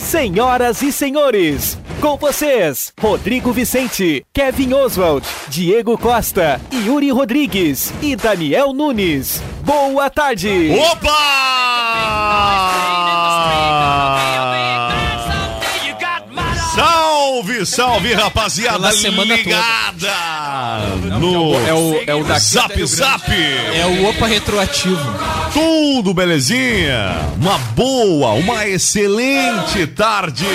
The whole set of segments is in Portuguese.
Senhoras e senhores, com vocês, Rodrigo Vicente, Kevin Oswald, Diego Costa, Yuri Rodrigues e Daniel Nunes. Boa tarde! Opa! Salve, salve, rapaziada Pela semana ligada Não, no é o- é o daqui Zap até Rio Grande. Zap. É o Opa Retroativo. Tudo belezinha? Uma boa, uma excelente tarde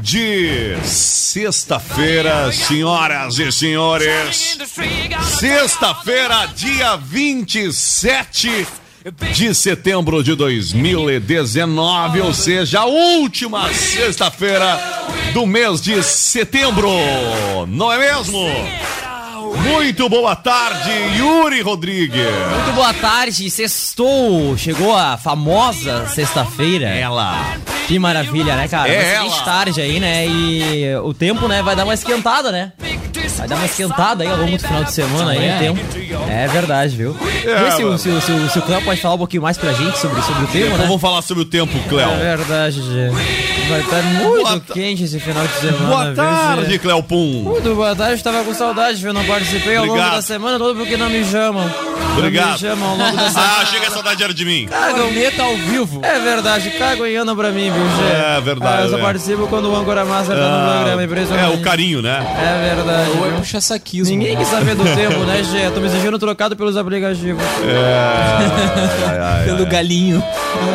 de sexta-feira, senhoras e senhores. Sexta-feira, dia 27 de setembro de 2019, ou seja, a última sexta-feira do mês de setembro. Não é mesmo? Muito boa tarde, Yuri Rodrigues. Muito boa tarde, sextou. Chegou a famosa sexta-feira. Ela. Que maravilha, né, cara? É ela. tarde aí, né? E o tempo, né, vai dar uma esquentada, né? Vai dar uma esquentada aí ao longo do final de semana aí, o tempo. É verdade, viu? É, Vê se, o- se, o- se, o- se o Cléo pode falar um pouquinho mais pra gente sobre, sobre o tempo, Então né? vamos falar sobre o tempo, Cléo. É verdade, Gê. Vai estar muito Boa ta- quente esse final de semana. Boa viu, tarde, Gê? Cléo Pum. Muito boa tarde, tava com saudade, viu? Não participei ao longo Obrigado. da semana toda porque não me chamam. Não Obrigado. me chamam ao longo da semana. Ah, chega a saudade era de mim. Corneta ao vivo. É verdade, cagam e andam pra mim, viu, Gê? É verdade, Ah, eu só né? participo quando o âncora master tá no programa, É, impressionante. o carinho, né? É verdade. É viu? puxa saquismo. Ninguém quis saber do tempo, né, Gê? Tô me exigindo trocado pelos aplicativos. É. Ai, ai, Pelo ai. galinho.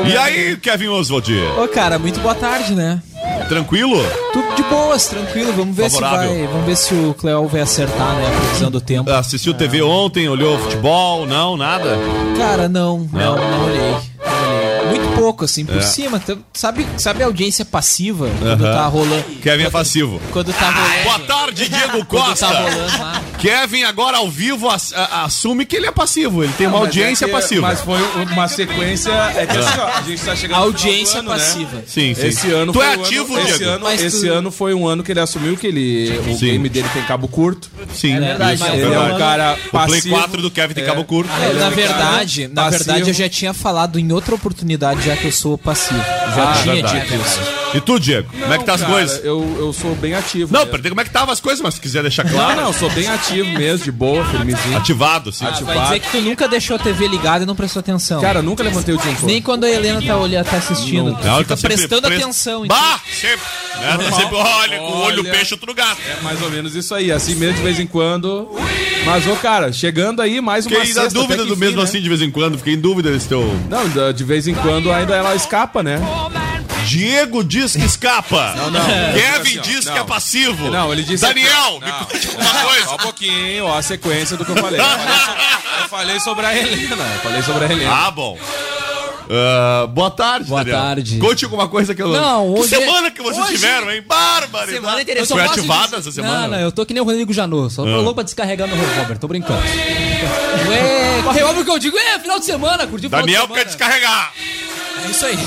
E aí, Kevin Oswald? Ô, cara, muito boa tarde, né? Tranquilo? Tudo de boas, tranquilo. Vamos ver Favorável. se vai. Vamos ver se o Cleo vai acertar, né? A previsão do tempo. Assistiu TV ontem, olhou futebol? Não, nada? Cara, não, não, Não? não, olhei. Pouco, assim, por É. cima. Tá- Sabe, sabe a audiência passiva quando Aham. tá rolando. Kevin é passivo. Quando tá rolando. Boa tarde, Diego Quando Costa. tá rolando lá. Kevin agora ao vivo ass- assume que ele é passivo. Ele tem uma audiência passiva. Mas foi uma sequência. É que assim, ó, a gente tá chegando. Audiência ano, né? passiva. Sim, sim. Esse ano tu foi é ativo, ano, Diego? esse ano, Mas esse tu- ano foi um ano que ele assumiu que ele o Sim. game dele tem cabo curto. Sim, É verdade, ele é é um um cara O Play passivo. 4 do Kevin tem É. cabo curto. É, é na um verdade, na passivo. verdade eu já tinha falado em outra oportunidade já que eu sou passivo. Já Ah, tinha verdade. dito isso. E tu, Diego? como é que tá as cara, coisas? Eu, eu sou bem ativo. Não, mesmo. perguntei como é que tava as coisas, mas se quiser deixar não, claro. não, eu sou bem ativo mesmo, de boa, firmezinho. Ativado, sim. Ativado. Vai dizer que tu nunca deixou a TV ligada e não prestou atenção. Cara, eu nunca levantei o disjuntor. Nem quando a Helena tá olhando, tá assistindo. Tu Não, fica tá prestando pres- atenção. Bah, sempre. Né? Tá sempre, olha, com o olho Olha. peixe, outro gato. É mais ou menos isso aí, assim mesmo de vez em quando. Mas, ô, cara, chegando aí mais uma Fiquei na sexta, dúvida até que do enfim, mesmo né? assim, de vez em quando. Fiquei em dúvida desse teu. Não, de vez em quando ainda ela escapa, né? Diego diz que escapa. Não, não. Kevin Assim, diz não. que é passivo. Não, ele disse. Daniel, me Não. conte uma coisa. Só um pouquinho, ó, a sequência do que eu falei. Eu falei, sobre, eu falei sobre a Helena. Eu falei sobre a Helena. Ah, bom. Ah, boa tarde, Boa Daniel. tarde. Conte alguma coisa que eu Não, Que hoje é- semana que vocês hoje- tiveram, hein? Bárbaro. Semana Eu interessante. Foi ativada dizer- essa semana? Não, não, eu tô que nem o Rodrigo Janot. Só tô Ah. louco pra descarregar meu revólver, tô brincando. Ué, com a revólver que eu digo, é, final de semana, curtiu o final Daniel de quer descarregar. É isso aí.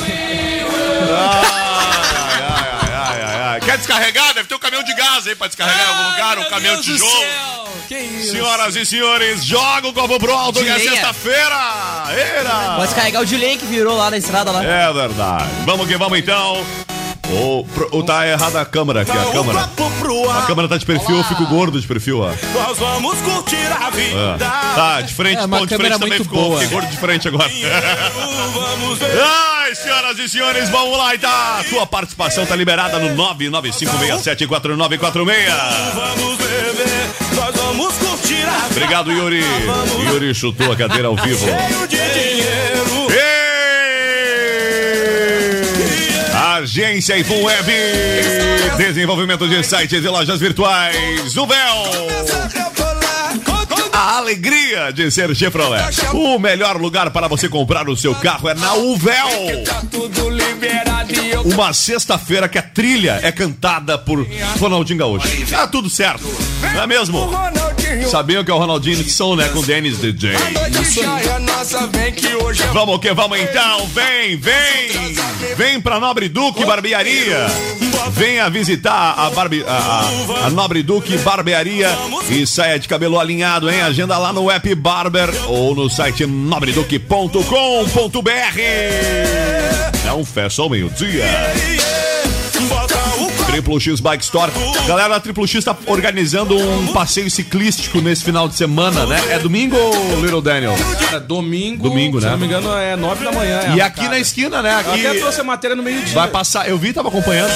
Quer descarregar? Deve ter um caminhão de gás aí pra descarregar em algum lugar, um caminhão de tijolo. Que isso? Senhoras e senhores, joga o copo pro alto que é sexta-feira. Pode carregar o delay que virou lá na estrada lá. É verdade. Vamos que vamos então. Ou ou tá errada a câmera aqui, a câmera. A câmera tá de perfil, eu fico gordo de perfil, ó. Nós vamos curtir a É. vida. Tá, de frente, É, bom, de câmera frente também muito ficou. boa. Fiquei gordo de frente agora. Vamos ver. Ai, Ai, senhoras e senhores, vamos lá, tá? Tua participação tá liberada no 995674946. Vamos beber, nós vamos curtir a Obrigado, Yuri. Yuri chutou a cadeira ao vivo. cheio de dinheiro. Agência Ifun Web. Desenvolvimento de sites e lojas virtuais. A alegria de ser Chevrolet. O melhor lugar para você comprar o seu carro é na Uvel. Uma sexta-feira que a trilha é cantada por Ronaldinho Gaúcho. Tá tudo certo, não é mesmo? Sabiam que é o Ronaldinho que são, né? Com o Dennis DJ. Vamos que vamos então, vem, vem! Vem pra Nobre Duque Barbearia. Venha visitar a, barbe, a, a- Nobre Duque Barbearia e saia de cabelo alinhado, hein? Agenda lá no app Barber ou no site nobreduque.com.br. Não fecha ao meio-dia. Triplo X Bike Store. Galera, a Triplo X tá organizando um passeio ciclístico nesse final de semana, né? É domingo ou Little Daniel? Cara, domingo. Domingo, se né? não me engano, é nove da manhã. é E aqui marcada. na esquina, né? Eu Aqui até trouxe a matéria no meio-dia. vai passar. Eu vi, tava acompanhando.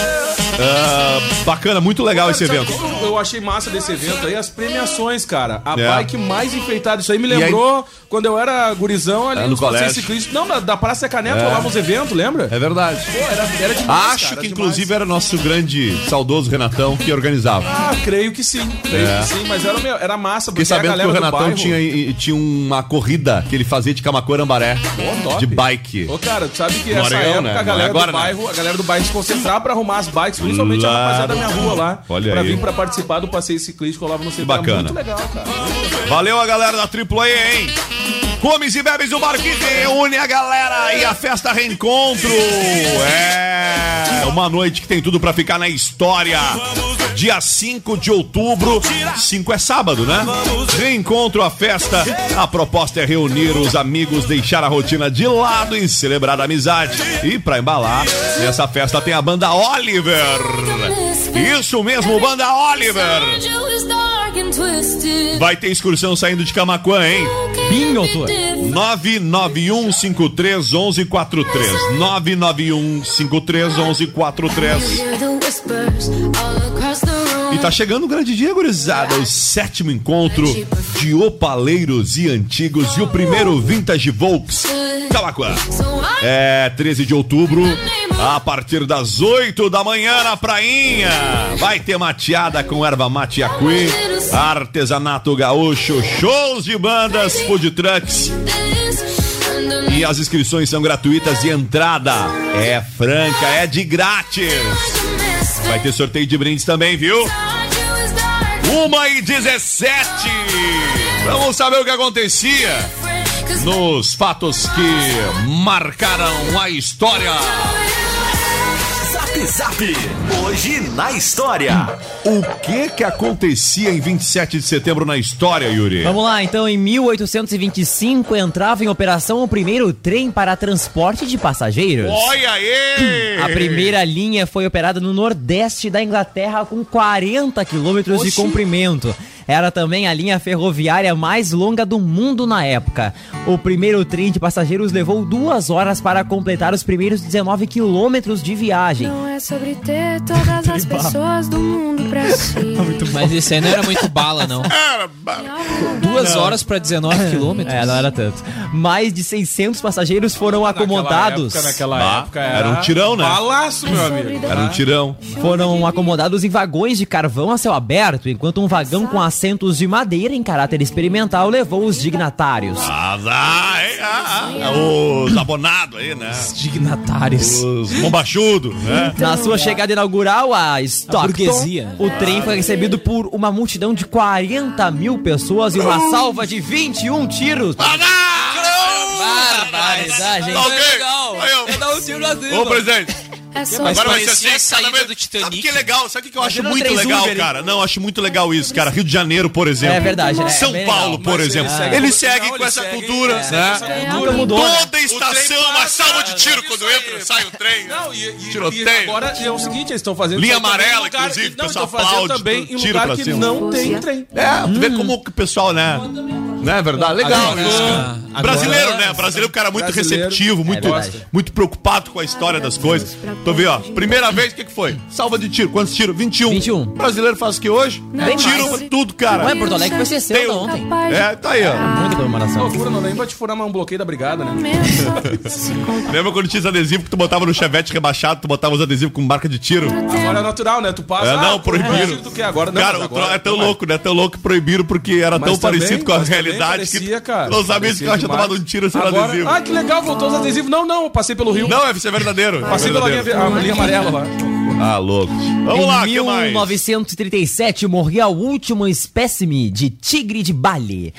Ah, bacana, muito legal esse evento. Eu achei massa desse evento aí, as premiações, cara. A É. bike mais enfeitada. Isso aí me E aí- lembrou quando eu era gurizão ali É, no colégio. ciclistas. Não, da, da Praça Caneto É. rolava uns eventos, lembra? É verdade. Pô, era, era demais, Acho cara, que demais. inclusive era nosso grande saudoso Renatão que organizava. Ah, creio que sim. Creio É. que sim, mas era, meu, era massa. Porque a sabendo que o Renatão tinha, tinha uma corrida que ele fazia de Camacuã-Ambaré. Pô, top. De bike. Ô, cara, tu sabe que essa Areião, época né? a é galera agora, do né? bairro, a galera do bairro se concentrava pra arrumar as bikes, principalmente Lá. a rapaziada da minha rua lá. Olha pra aí. vir pra participar do passeio ciclístico rolava no centro. bacana. Era muito legal, cara. Valeu a galera da Triplo aí, hein? Comes e bebes o bar que reúne a galera e a festa reencontro. É uma noite que tem tudo pra ficar na história. Dia 5 de outubro, 5 é sábado, né? Reencontro a festa. A proposta é reunir os amigos, deixar a rotina de lado e celebrar a amizade. E pra embalar, nessa festa tem a banda Oliver. Isso mesmo, banda Oliver. Vai ter excursão saindo de Camaquã, hein? Binho, autor. 991531143. 991531143. E tá chegando o grande dia, gurizada. O sétimo encontro de opaleiros e antigos e o primeiro Vintage Volks Camaquã. É 13 de outubro, a partir das 8 da manhã na prainha. Vai ter mateada com erva mate Yacuí, artesanato gaúcho, shows de bandas, food trucks. E as inscrições são gratuitas e entrada é franca, é de grátis. Vai ter sorteio de brindes também, viu? Uma e 17. Vamos saber o que acontecia nos fatos que marcaram a história. Zap Zap. Hoje na história. O que que acontecia em 27 de setembro na história, Yuri? Vamos lá, então, em 1825 entrava em operação o primeiro trem para transporte de passageiros. Olha aí! A primeira linha foi operada no nordeste da Inglaterra com 40 quilômetros de comprimento. Era também a linha ferroviária mais longa do mundo na época. O primeiro trem de passageiros levou duas horas para completar os primeiros 19 quilômetros de viagem. Não é sobre ter todas as pessoas do mundo pra si. Mas esse aí não era muito bala, não. Duas Não. horas pra 19 quilômetros. É, não era tanto. Mais de 600 passageiros foram acomodados. época, naquela época era um tirão, né? Balaço, meu amigo. Era um tirão. Foram acomodados em vagões de carvão a céu aberto, enquanto um vagão com assentos de madeira em caráter experimental levou os dignatários. Ah, ah, hein? Ah, ah, os abonados aí, né? Dignatários. Os bombachudos, né? Na sua chegada inaugural a Stockton, burguesia. o trem foi recebido por uma multidão de 40 mil pessoas e uma salva de 21 tiros. Barbaridade, hein? Tá ok. legal. É dar um tiro cima. Ô, presidente. É só Mas Agora vai ser parecia a assim, saída vez- do Sabe Titanic. o que é legal? Sabe o que eu acho Imagina um muito legal, Uber, cara? Não, eu acho muito legal isso, cara. Rio de Janeiro, por exemplo. É verdade, né? São É Paulo, legal. por Mas exemplo. ele segue- Ele não, segue ele com essa segue- cultura, é, né? essa cultura. Mudou, né? Toda estação, uma salva de tiro quando entra, sai o trem. Não, e, e, Tiroteio. e agora é o seguinte, eles estão fazendo Linha amarela, lugar inclusive, que, não, o pessoal aplaude, também em tiro lugar pra que cima. não tem trem. É, tu vê como que o pessoal, né? Não é verdade? Legal. Agora- né? Brasileiro, né? Brasileiro é um cara muito Brasileiro. receptivo, muito, muito preocupado com a história das coisas. Tô vendo, ó. Primeira vez, o que, que foi? Salva de tiro. Quantos tiros? 21. 21. Brasileiro faz o que hoje? Não, tiro mas- tudo, cara. Ué, Porto Alegre foi 60 Tem um- ontem. É, tá aí, ó. Muita comemoração. Loucura, não nem vai te furar mais um bloqueio da brigada, né? Lembra quando tinha os adesivos que tu botava no chevette rebaixado, tu botava os adesivos com marca de tiro? Agora é natural, né? Tu passa. É, não, ah, proibiram. imagina Tu quer agora, não, cara, agora é tão não mais. louco, né? Tão louco que proibiram porque era Mas tão também- parecido com a realidade parecia, que cara. não sabia se Parecia eu tinha tomado um tiro sem Agora- adesivo. Ah, que legal, voltou os adesivos. Não, não, eu passei pelo Rio. Não, isso é verdadeiro. Passei é pela linha, verdadeiro. A linha amarela lá. Ah, louco. Vamos em lá, que mais? 1937 morria o último espécime de tigre de Bali.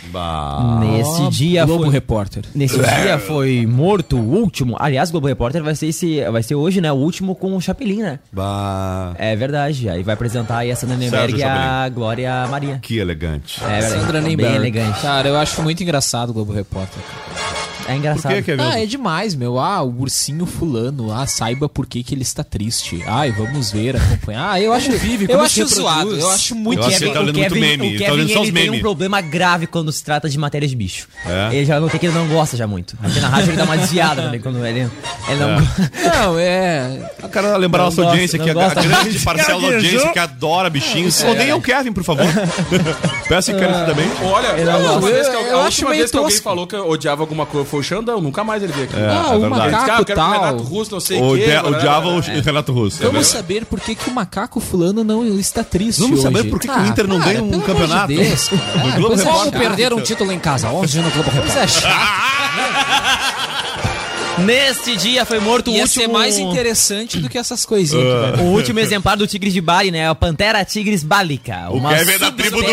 Nesse dia Globo foi... Repórter. Nesse dia foi morto o último. Aliás, Globo Repórter vai ser esse, vai ser hoje, né? O último com o Chapelin, né? Bah, É verdade. Aí vai apresentar aí a Sandra Nemberg e a Glória Maria. que elegante. É verdade. Sandra Bem Nemberg. elegante. Cara, eu acho muito engraçado o Globo Repórter. É Por engraçado. que, Kevin? Ah, é demais, meu. Ah, o ursinho fulano. Ah, saiba por que, que ele está triste. Ai, vamos ver, acompanhar. Ah, eu acho, vive, eu acho reproduz. zoado. Eu acho muito Eu acho que Kevin, tá olhando o Kevin, muito meme, o tá Kevin os ele tem um problema grave quando se trata de matérias de bicho. É? Ele já notei que ele não gosta já muito. Aqui na rádio ele dá uma desviada também quando ele, ele não Não, é. Eu quero lembrar a Não nossa gosta, audiência que a, a grande parcela da audiência que adora bichinhos. Odeia o Kevin, por favor. Peço encarecidamente. Olha, a que, Eu- a eu última acho vez que alguém falou que eu odiava alguma coisa foi o Xandão, nunca mais ele veio aqui. Ah, é o ah, macaco eu quero que o tal. Renato Russo, não sei O, quê. de, o Diabo ou blá. o Renato Russo. é Vamos saber por que, que o macaco fulano não está triste Vamos hoje. saber por que, que o Inter não cara, ganha um campeonato. De Deus, cara. Globo é, Repórter. Como perder um título em casa? Onde no Globo Repórter? é chato. Neste dia foi morto o Ia último... ser mais interessante do que essas coisinhas. Ah. aqui, velho. O último exemplar do tigre de Bali, né? A Pantera tigris bálica. O Kevin é da tribo do.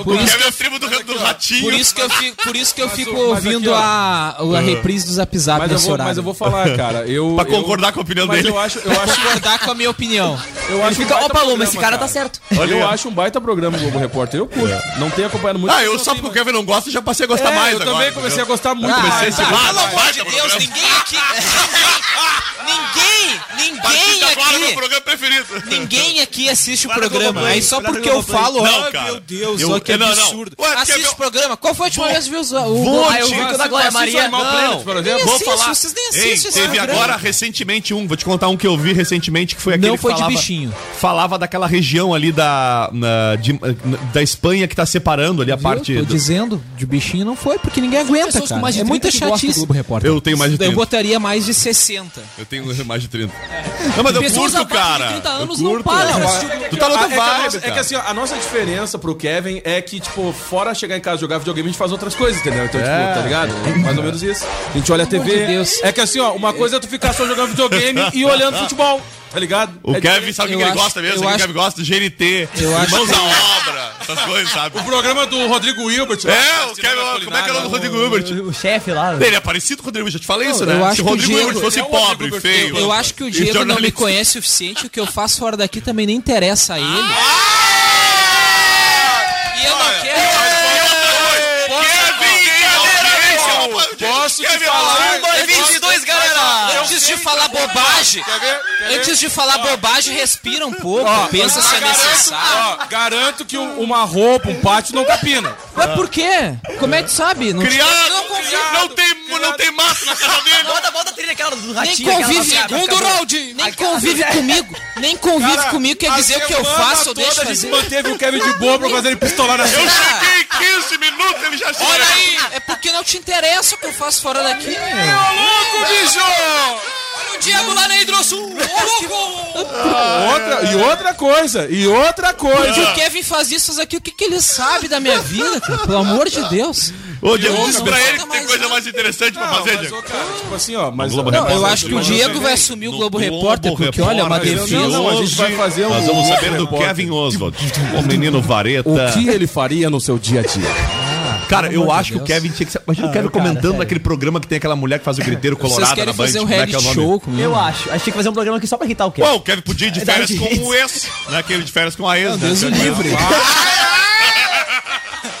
O Kevin é da tribo do, do ratinho. Por isso que eu fico, por isso que eu fico o- mas ouvindo aqui, a, a reprise do Zap Zap Mas eu, nesse vou, horário. mas eu vou falar, cara. Eu, Pra eu- concordar com a opinião mas dele. eu acho, eu acho, concordar com a minha opinião. eu Ele acho um fica, ó, baita Paloma, esse cara tá certo. Olha eu acho um baita programa Globo Repórter. Eu curto. Não tenho acompanhado muito. Ah, eu só porque o Kevin não gosta, já passei a gostar É, mais eu também comecei a gostar muito Comecei mais. a seguir. Pelo amor de Deus, programa. Ninguém aqui. Ninguém, ninguém é meu aqui. programa preferido. Ninguém aqui assiste o programa. Aí só porque eu falo, Não, ai cara. meu Deus, Eu- olha que não, não. absurdo. Ué, Assiste o programa. Qual foi a última vez que viu o Vou Ah, eu te- vi que o da Glória Maria. Animal Planet, por exemplo? Vou falar. vocês nem Ei, assistem esse teve agora recentemente um, vou te contar um que eu vi recentemente que foi aquele Não foi de falava, bichinho. Falava daquela região ali da da Espanha que tá separando ali a parte Tô do- dizendo, de bichinho não foi, porque ninguém aguenta, cara. é 30 muita chatice. Eu tenho mais de Eu 30. botaria mais de 60. Eu tenho mais de 30. Não, mas eu Pessoas curto, cara. 30 Eu anos não curto. param. Não, Tu tá noutra Ah, é que É que assim, ó, a nossa diferença pro Kevin é que, tipo, fora chegar em casa e jogar videogame, a gente faz outras coisas, entendeu? Então, É. tipo, tá ligado? Mais ou menos isso. A gente olha a TV. de Deus. É que assim, ó, uma coisa é tu ficar só jogando videogame e olhando futebol, tá ligado? O É Kevin sabe o que eu ele gosta mesmo? o que acho- o Kevin gosta? Do GNT, que- à Obra, essas coisas, sabe? O programa do Rodrigo Hilbert. lá, É, o Kevin, como é que é o nome do Rodrigo Hilbert? O chefe lá. Ele é parecido com o Rodrigo, já te falei isso, né? eu acho Se o que o Rodrigo Hilbert fosse é pobre, feio. Eu acho que o Diego não me conhece o suficiente, o que eu faço fora daqui também nem interessa a ele. E eu não quero. Posso te Kevin, falar? um, dois, Posso- 22, galera! Antes de falar bobagem, Quer ver? Quer ver? antes de falar bobagem, respira um pouco, pensa se é Garanto- necessário. ó, garanto que um- uma roupa, um pátio não capina. Mas por quê? Como é que tu sabe? Não Criado, não convive, não tem, não tem mato na casa dele. Bota, bota a trilha aquela do nem ratinho. aquela convive, segundo round, nem convive comigo, nem convive Cara, comigo quer a dizer o que eu faço ou deixo a gente fazer. manteve o Kevin de boa pra fazer ele pistolar na Eu cheguei 15 minutos, ele já chegou. Olha aí, é porque não te interessa o que eu faço fora daqui, meu. louco, bicho! O Diego lá na Hidrosul, ô louco! Outra, e outra coisa, e outra Se coisa. o Kevin faz isso aqui, o que, que ele sabe da minha vida, cara? Pelo amor de Deus. Ô, Diego, diz pra ele que tem mais coisa mais interessante pra fazer, Diego. tipo assim, ó, mas Globo não, Repórter. Eu acho que o Diego vai assumir o Globo Repórter, porque olha, é uma defesa. Não, não, a gente vai fazer um Nós vamos Globo saber do Repórter. Kevin Oswald, o menino vareta. O que ele faria no seu dia a dia? Cara, eu acho que o. Kevin tinha que ser. Imagina o Kevin cara, comentando sério. naquele programa que tem aquela mulher que faz o griteiro colorado na Band. fazer um é reality é nome? show? Eu acho. Acho que tinha que fazer um programa aqui só pra irritar o Kevin. Pô, o Kevin podia ir de É, férias com o ex, né? Aquele de férias com a ex, né? Deus o livre.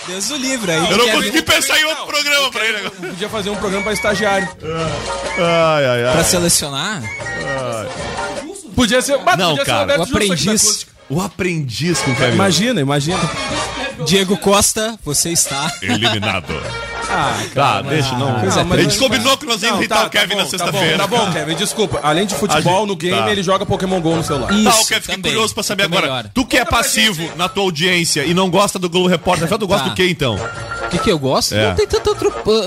Deus o livre aí. Eu não Kevin, consegui pensar em outro programa pra ele agora. Podia fazer um programa pra estagiário. Ai, ai, Pra ai. selecionar? Podia ser. Mas Não, podia cara, ser o aprendiz. O aprendiz com o Kevin. Imagina, imagina. Diego Costa, você está. Eliminado. Ah, Tá, deixa, não. Coisa a gente combinou que nós íamos Não, irritar tá, o Kevin tá na bom, sexta-feira. Tá bom, tá bom, Kevin, desculpa. Além de futebol, gente- no game tá. ele joga Pokémon GO no celular. Tá, Isso, o Kevin, fiquei curioso pra saber agora. melhor. Tu que é passivo na tua audiência e não gosta do Globo Repórter, tu gosta Tá. do que então? Que, que eu gosto? É. Não tem tantas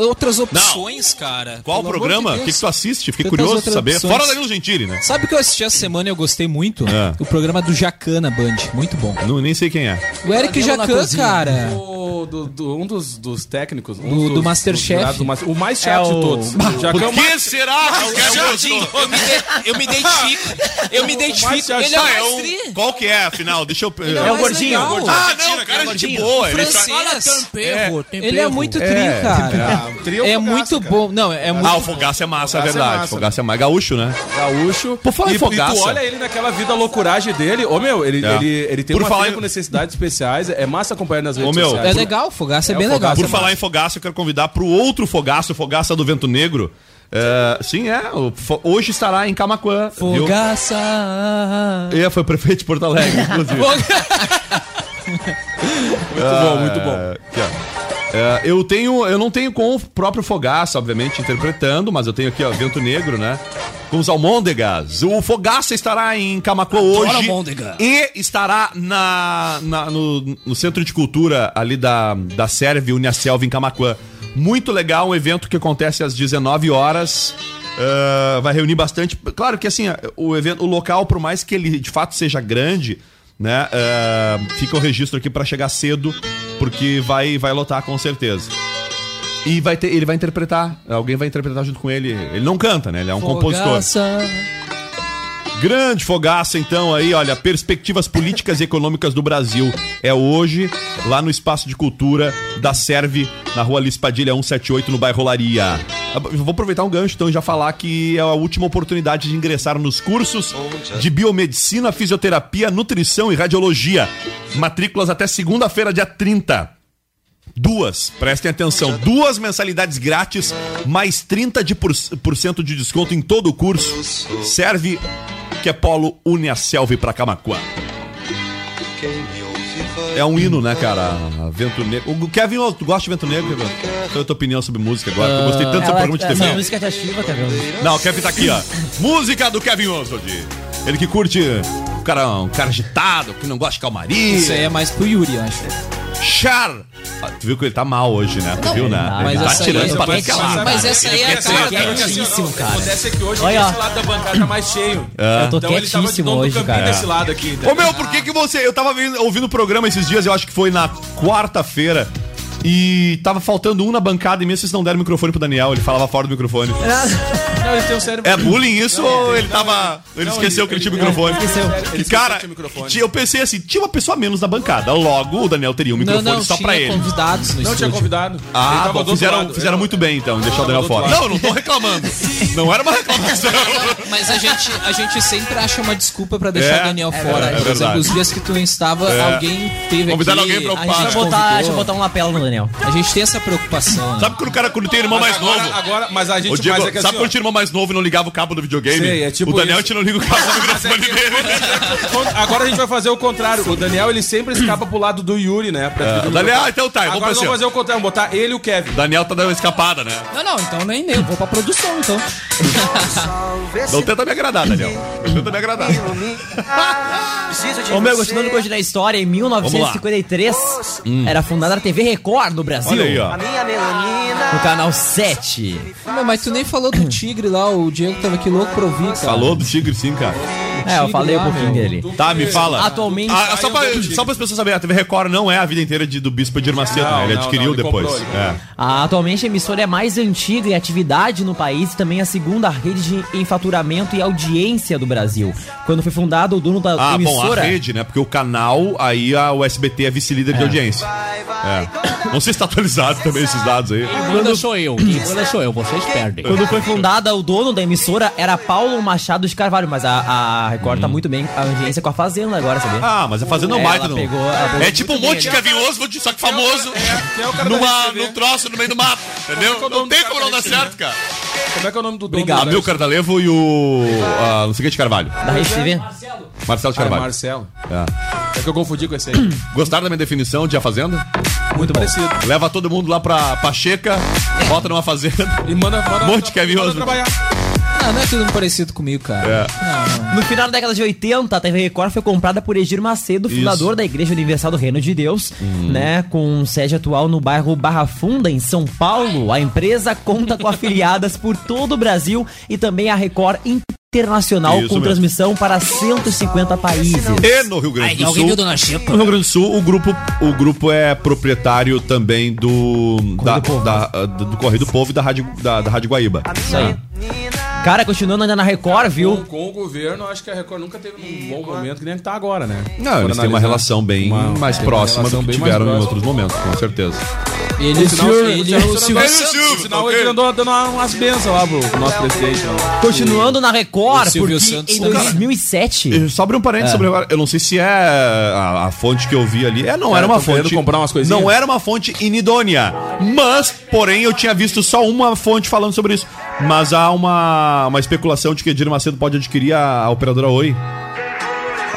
outras opções, cara. Qual Pelo programa? O de que, que tu assiste? Fiquei Tantas curioso de saber. opções. Fora Danilo Gentili, né? Sabe o que eu assisti essa semana e eu gostei muito? É. O programa do Jacan na Band. Muito bom. Não, nem sei quem é. O Eric Jacan, cara. O- do- do- um dos, dos técnicos. Um Do- dos, do Masterchef. o mais chato É de o- todos. Já Por que é o que mais- será eu me, de- eu me identifico. Eu me identifico. Ele é o Tá, é um-. Qual que é, afinal? Deixa eu... É o gordinho, legal. o gordinho. Ah, não, o cara é gente boa. Francês. Tempero, Ele é muito tri, É, cara. Ah, trio É Fogaça, muito cara. bom. Não, é muito Ah, o Fogaça é massa, é Fogaça é verdade. massa. Fogaça é mais gaúcho, né? Gaúcho. Por falar em e, Fogaça. E tu olha ele naquela vida loucuragem dele. Ô, meu, ele, É. ele, ele tem Por uma falar em- com necessidades especiais. É massa acompanhar nas redes Ô, meu, sociais. É legal, Fogaça é, É, bem legal. Por falar em Fogaça, eu quero convidar pro outro Fogaça, o Fogaça do Vento Negro. É, sim, é. o Fo- Hoje estará em Camacuã. viu? Fogaça. É, foi prefeito de Porto Alegre, inclusive. Muito bom, muito bom. É, aqui, ó. É, eu tenho, eu não tenho com o próprio Fogaça, obviamente, interpretando, mas eu tenho aqui, ó, Vento Negro, né? Com os Almôndegas. O Fogaça estará em Camacuã hoje. almôndega. E estará na, na- no, no Centro de Cultura ali da, da Sérvia, Uniaselva, em Camacuã. Muito legal, um evento que acontece às 19 horas. Ah, vai reunir bastante. Claro que assim, o evento, o local, por mais que ele de fato seja grande, né? ah, fica o registro aqui pra chegar cedo, porque vai, vai lotar com certeza. E vai ter, ele vai interpretar, alguém vai interpretar junto com ele. Ele não canta, né? Ele é um compositor. Grande fogaça, então, aí, olha, perspectivas políticas e econômicas do Brasil. É hoje, lá no Espaço de Cultura da Serve, na rua Alice Padilha 178, no bairro Laria. Vou aproveitar um gancho, então, e já falar que é a última oportunidade de ingressar nos cursos de biomedicina, fisioterapia, nutrição e radiologia. Matrículas até segunda-feira, dia 30. Duas, prestem atenção, duas mensalidades grátis, mais 30% de, por, por cento de desconto em todo o curso. Serve que é Polo une a Selva pra Camacuã. É um hino, né, cara? Vento Negro. O Kevin, tu gosta de Vento Negro, Kevin? Qual é a tua opinião sobre música agora? Eu gostei tanto seu Ela, programa de essa TV. música te ativa, tá vendo? Não, o Kevin tá aqui, ó. Música do Kevin Oswald. Ele que curte um cara, um cara agitado, que não gosta de calmaria. Isso aí é mais pro Yuri, eu acho. Char. Ah, tu viu que ele tá mal hoje, né? Tu viu, né? mas ele tá tirando é pra quietinho, escalar. Mas essa aí é assim, quietíssimo, cara. Acontece que hoje Olha, ó. esse lado da bancada tá mais cheio. Eu tô Então ele tava de quietíssimo dono do hoje, cara. desse lado aqui. Ô meu, por que que você... Eu tava ouvindo o programa esses dias, eu acho que foi na quarta-feira, e tava faltando um na bancada e mesmo vocês não deram o microfone pro Daniel, ele falava fora do microfone. Não, ele tem um cérebro. É bullying isso ou ele tava... Ele Não, esqueceu ele- que ele tinha o ele- microfone? esqueceu. Ele E esqueceu cara, que tinha microfone. tinha- eu pensei assim, tinha uma pessoa menos na bancada, logo o Daniel teria um Não, microfone não, só tinha pra ele. convidados no Não tinha estúdio. convidado. Ele Ah, bom, fizeram, fizeram Eu- muito bem então, deixar o Daniel fora. Não, eu não tô reclamando. Não era uma reclamação. Mas a gente, a gente sempre acha uma desculpa pra deixar É, o Daniel é fora. verdade. Por exemplo, os dias que tu não estava, É. alguém teve Convidaram alguém pra botar, deixa eu botar um lapela no Daniel. A gente tem essa preocupação. né? Sabe quando o cara, quando tem irmão mais Agora- novo... Agora, mas a gente Diego, mas é que sabe assim, quando tinha irmão mais novo e não ligava o cabo do videogame? Sei, é tipo o Daniel isso. tinha não liga o cabo do microfone dele. quando- Agora a gente vai fazer o contrário. O Daniel, ele sempre escapa pro lado do Yuri, né? Pra É, Daniel, ah, então tá, vamos Agora vamos fazer o contrário. Vamos botar ele e o Kevin. Daniel tá dando uma escapada, né? Não, não, então nem nem. Vou pra produção, então. Não tenta me agradar, Daniel. Não tenta me agradar. Ô meu, continuando com hoje da história, em 1953 era fundada a TV Record no Brasil. Olha aí, ó. No canal 7. Mas, mas tu nem falou do tigre lá, o Diego tava aqui louco pra ouvir, cara. Falou do Tigre sim, cara. É, eu falei um pouquinho meu. dele. Tá, me fala. Atualmente- Ah, só, pra, só para as pessoas saberem, a TV Record não é a vida inteira de, do Bispo de Macedo, Não, né? Ele não, adquiriu não, ele depois. comprou, ele é. Ah, atualmente a emissora é a mais antiga em atividade no país e também a segunda rede de, em faturamento e audiência do Brasil. Quando foi fundado, o dono da Ah, bom, a emissora. rede, né? Porque o canal, aí a, o SBT é vice-líder de audiência. É. Não sei se tá atualizado também esses dados aí. Quando sou eu, quem manda sou eu, vocês perdem. Quando foi fundada, o dono da emissora era Paulo Machado de Carvalho, mas a, a Record tá muito bem a audiência com a Fazenda agora, sabia? Ah, mas a Fazenda É, baita, ela não. pegou- é tipo um monte de. Kevin Oswald, só que famoso. é o da numa, num troço no meio do mato. Entendeu? É é o Não tem como não da dar certo, cara. Como é que é o nome do dono? Obrigado. da- Amilcar Dalevo e o. ah, não sei o que de Carvalho. Da Rede TV? Marcelo de Ah, é Carvalho. Marcelo. É. É que eu confundi com esse aí. Gostaram da minha definição de a fazenda? Muito parecido. Leva todo mundo lá pra Pacheca, bota numa fazenda. E manda, manda, Monte Kevin manda Oswald. trabalhar. Não, não é tudo parecido comigo, cara. É. No final da década de 80, a TV Record foi comprada por Egir Macedo, fundador da Igreja Universal do Reino de Deus, Uhum. né? Com sede atual no bairro Barra Funda, em São Paulo. A empresa conta com afiliadas por todo o Brasil e também a Record Internacional, Isso com mesmo. transmissão para 150 países. E no Rio Grande do Sul. No Rio Grande do Sul, o grupo, o grupo é proprietário também do. Da, da- do, do Correio do Povo e da Rádio, da, da Rádio Guaíba. Isso aí. Cara, continuando ainda na Record, Com, viu? com o governo, acho que a Record nunca teve um bom momento que nem que tá agora, né? Não, eles têm uma relação bem Uma- mais uma próxima do relação que bem mais tiveram em próxima. outros momentos, com certeza. Ele, o Sinal, senhor, o ele, Silvio o Silvio Santos- ok. ele andou dando umas bênçãos lá pro, nosso presidente. né? Continuando na Record, porque Santos em também. 2007... E Só abrir um parênteses sobre agora. Eu não sei se é a, fonte que eu vi ali. É, não era uma fonte. comprar umas coisinhas. Não era uma fonte inidônea. Mas, porém, eu tinha visto só uma fonte falando sobre isso. Mas há uma, uma especulação de que Edir Macedo pode adquirir a, a operadora Oi.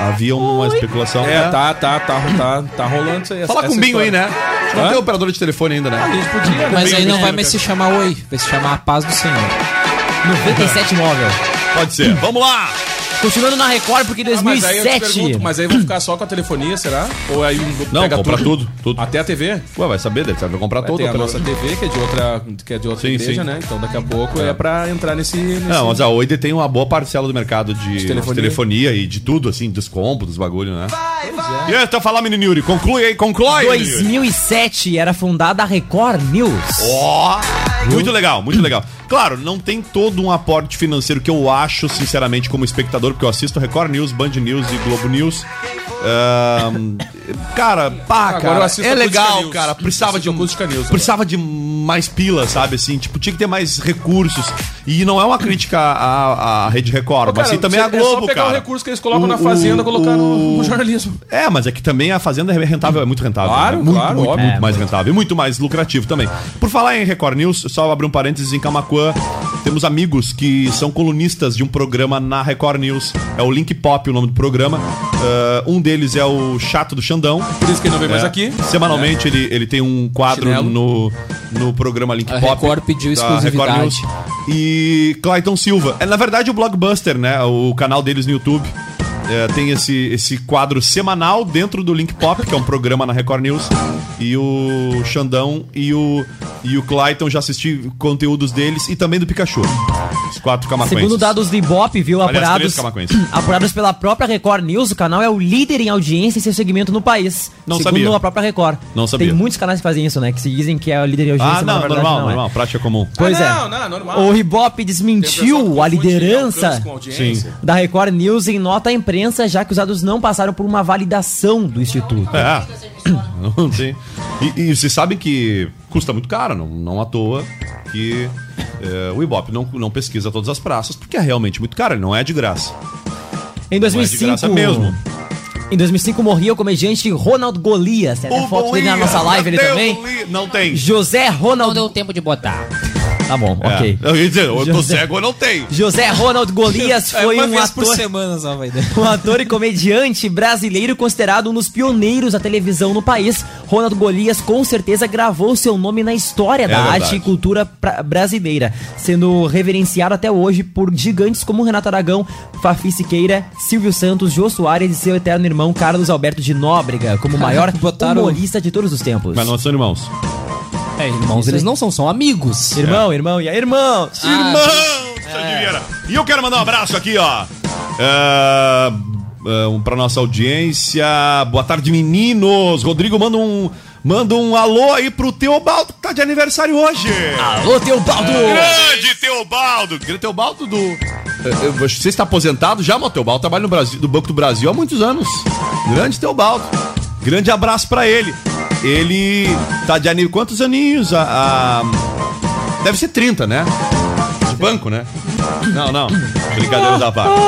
Havia uma especulação. É, tá, tá, tá, tá, tá rolando isso aí. Fala com o Binho aí, né? Não tem operadora de telefone ainda, A né? gente podia, né? Mas aí não vai mais se chamar Oi, vai se chamar a paz do Senhor. 97 móvel. Pode ser. Vamos lá! Continuando na Record, porque em Ah, mas aí eu te 2007... pergunto, mas aí vão ficar só com a telefonia, será? Ou aí um Não, pega compra tudo, tudo. Até a TV? Ué, vai saber, deve saber comprar Vai todo ter a nossa TV, que é de outra, que é de outra Sim, igreja, sim. né? Então daqui a pouco é, pra entrar nesse... nesse... Não, mas a Oi tem uma boa parcela do mercado de, de telefonia. telefonia. e de tudo, assim, dos combos, dos bagulho, né? E aí, então falar, menino Yuri, conclui aí, conclui! menino Yuri. 2007 era fundada a Record News. Ó, muito legal, muito legal. Claro, não tem todo um aporte financeiro que eu acho, sinceramente, como espectador, porque eu assisto Record News, Band News e Globo News. Ahn, cara, pá, Agora eu cara, assisto é Acústica legal, News. cara. Precisava de, Acústica News agora. precisava de mais pila, sabe? Assim, tipo, tinha que ter mais recursos. E não é uma crítica à, à Rede Record, mas sim também é a Globo, só pegar cara. o recurso que eles colocam na O- Fazenda e colocar no, o- no jornalismo. É, mas é que também a Fazenda é rentável, é muito rentável. Claro, né? muito, claro, muito, óbvio. muito É, mais rentável e muito mais lucrativo também. Por falar em Record News, só abrir um parênteses, em Camacuã temos amigos que são colunistas de um programa na Record News. É o Link Pop, o nome do programa. Ah, um deles é o Chato do Xandão. Por isso que ele não vem mais É. aqui. Semanalmente ele, ele tem um quadro Chinelo. no, no programa Link A Pop. Record pediu da exclusividade. E Clayton Silva. É na verdade o Blockbuster, né? O canal deles no YouTube. É, tem esse, esse quadro semanal dentro do Link Pop, que é um programa na Record News. E o Xandão e o, e o Clayton já assisti conteúdos deles e também do Pikachu. Os quatro camacuenses. Segundo dados do Ibope, viu, Aliás, apurados, apurados pela própria Record News, o canal é o líder em audiência em seu segmento no país. Não segundo sabia. a própria Record. Não sabia. Tem muitos canais que fazem isso, né? Que se dizem que é o líder em audiência, Ah, não, verdade normal, não é. normal, prática comum. Pois Ah, é. não, não, normal. O Ibope desmentiu a liderança da Record News em nota à imprensa, já que os dados não passaram por uma validação do Instituto. É. Não tem. E, e vocês sabem que custa muito caro, não, não à toa que é, o Ibope não, não pesquisa todas as praças, porque é realmente muito caro, ele não é de graça. Em Não é de 2005, graça mesmo. Em 2005 morria o comediante Ronald Golias. Tem até foto dele na nossa live ele também. Não tem. José Não Ronald. deu tempo de botar. Tá bom, É. ok. Eu ia dizer, eu tô José- cego, eu não tenho. José Ronald Golias É foi uma um vez por ator, semana só vai dar. um ator e comediante brasileiro considerado um dos pioneiros da televisão no país. Ronald Golias com certeza gravou seu nome na história da É verdade. arte e cultura brasileira, sendo reverenciado até hoje por gigantes como Renato Aragão, Fafi Siqueira, Silvio Santos, Jô Soares e seu eterno irmão Carlos Alberto de Nóbrega, como o maior Botaram- humorista de todos os tempos. Mas não são irmãos. É, irmãos, eles não são, são amigos. Irmão, irmão, e aí, irmão? Vieira. E eu quero mandar um abraço aqui, ó. É, é, um, pra nossa audiência. Boa tarde, meninos. Rodrigo, manda um, manda um alô aí pro Teobaldo, que tá de aniversário hoje. Alô, Teobaldo! Grande Teobaldo! Grande Teobaldo do. Eu- eu- Você está aposentado já, mas Teobaldo trabalha no Brasil, do Banco do Brasil há muitos anos. Grande Teobaldo. Grande abraço pra ele. Ele tá de aniversário. Quantos aninhos? A, a- Deve ser 30, né? De banco, né? Não, não. Brincadeira da parte.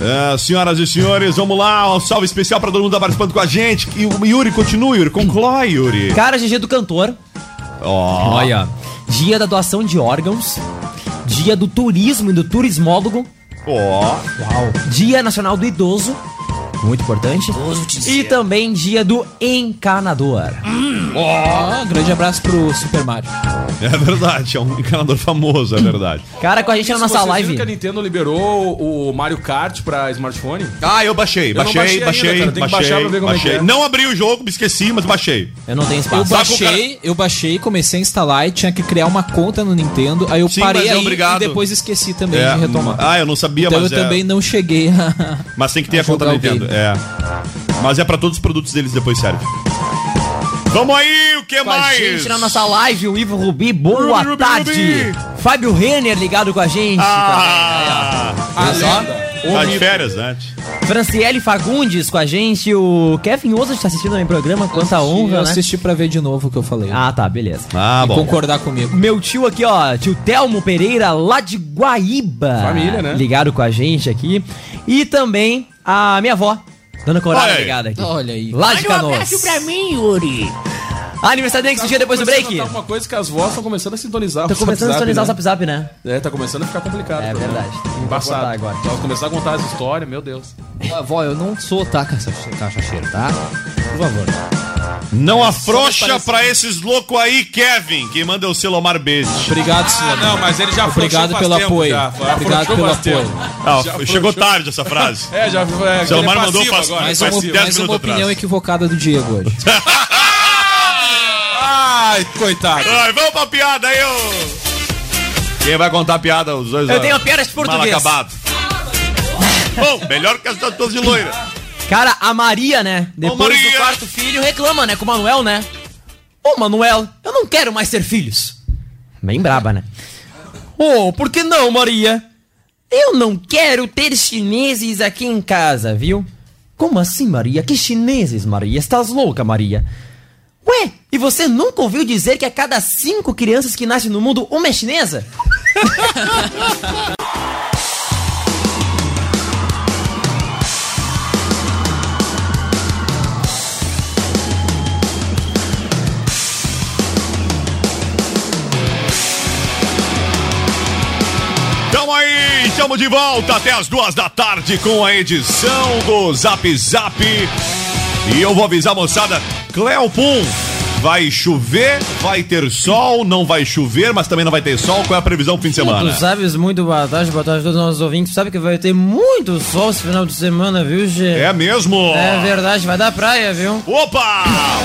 É, senhoras e senhores, vamos lá. Um salve especial pra todo mundo que tá participando com a gente. E o Yuri, continua, Yuri. Conclói, Yuri. Cara GG do cantor. Ó. Olha, dia da doação de órgãos, dia do turismo e do turismólogo, Ó. Dia Nacional do Idoso, muito importante. E também dia do encanador. Ó, grande abraço pro Super Mario. É verdade, é um encanador famoso, é verdade. Cara, com a gente na nossa Vocês viram live. que a Nintendo liberou o Mario Kart pra smartphone? Ah, eu baixei, Eu não baixei, baixei baixei, ainda, cara, tem que baixei, baixar pra ver como é que baixei. é. Não abri o jogo, me esqueci, mas baixei. Eu não tenho Eu espaço. O baixei, eu baixei, comecei a instalar e tinha que criar uma conta no Nintendo. Aí eu Sim, parei é aí obrigado. e depois esqueci também É, de retomar. Ah, eu não sabia, então mas eu é- também não cheguei a. Mas tem que ter a a conta jogar o Nintendo. É. Mas é pra todos os produtos deles depois serve. Vamos aí, o que Com a mais? gente na nossa live, o Ivo Rubi, boa Rubi, Rubi, tarde. Rubi. Fábio Renner ligado com a gente. Ah, Olha só. tá de férias, né? Franciele Fagundes com a gente. O Kevin Oza está assistindo no programa. Quanta honra, eu né? assisti pra ver de novo o que eu falei. Ah, tá, beleza. Ah, e bom. concordar comigo. Meu tio aqui, ó, tio Telmo Pereira, lá de Guaíba. Família, né? Ligado com a gente aqui. E também a minha avó, Olha aí. ligada aqui. Olha aí. Lá de Canoas. mim, Yuri. Aniversário que dia depois do break. Tá uma coisa que as vozes estão começando a sintonizar. Tô o começando a sintonizar o né? Zap Zap, né? É, tá começando a ficar complicado. É verdade. Embaçado. agora. Começar a contar as histórias, meu Deus. Vó, eu não sou, tá, cachaceiro, tá? Por favor. Não afrouxa parece- pra esses loucos aí, Kevin, que manda o Selomar Beijo. Obrigado, Ah, senhor. não, mas ele já Obrigado pelo tempo apoio. já. Foi- Obrigado pelo apoio. Ah, chegou tarde essa frase. É, já é, Selomar ele é mandou faz- agora, Mais faz uma, passivo. 10 mais uma opinião atrás. equivocada do Diego hoje. Ai, coitado. Ai, vamos pra piada aí, ô. Quem vai contar a piada? Os dois Eu ó, tenho uma piada de mal português. acabado. Bom, melhor que as todas de loira. Cara, a Maria, né? Depois Maria. do quarto filho, reclama, né? Com o Manuel, né? Ô, Manuel, eu não quero mais ter filhos. Bem braba, né? Ô, por que não, Maria? Eu não quero ter chineses aqui em casa, viu? Como assim, Maria? Que chineses, Maria? Estás louca, Maria? Ué, e você nunca ouviu dizer que a cada cinco crianças que nascem no mundo, uma é chinesa? Tamo aí, estamos de volta até as duas da tarde com a edição do Zap Zap. E eu vou avisar moçada, Cleopum, vai chover, vai ter sol, não vai chover, mas também não vai ter sol. Qual é a previsão pro fim de semana? Tu sabes muito boa tarde, boa tarde a todos os nossos ouvintes. Tu sabe que vai ter muito sol esse final de semana, viu, Gê? É mesmo? É verdade, vai dar praia, viu? Opa!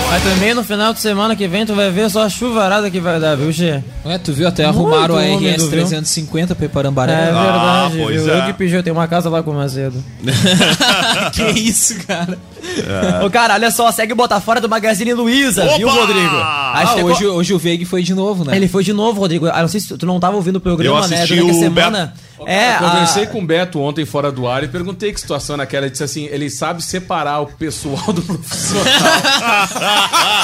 Mas também no final de semana que vem tu vai ver só a chuvarada que vai dar, viu, Gê? Ué, tu viu? Até arrumaram a Muito RS viu? 350 pra É Iparambaré. verdade, pois viu? é. Eu que eu tenho uma casa lá com o Macedo. que isso, cara? Ô, cara, olha só, segue o Botafora do Magazine Luiza, viu, Rodrigo? Ah, Acho que hoje, hoje o Veig foi de novo, né? Ele foi de novo, Rodrigo. Ah, não sei se tu não tava ouvindo o programa, Eu né? assisti Durante a o semana. É, eu conversei a... com o Beto ontem fora do ar e perguntei que situação naquela. Ele disse assim: ele sabe separar o pessoal do profissional.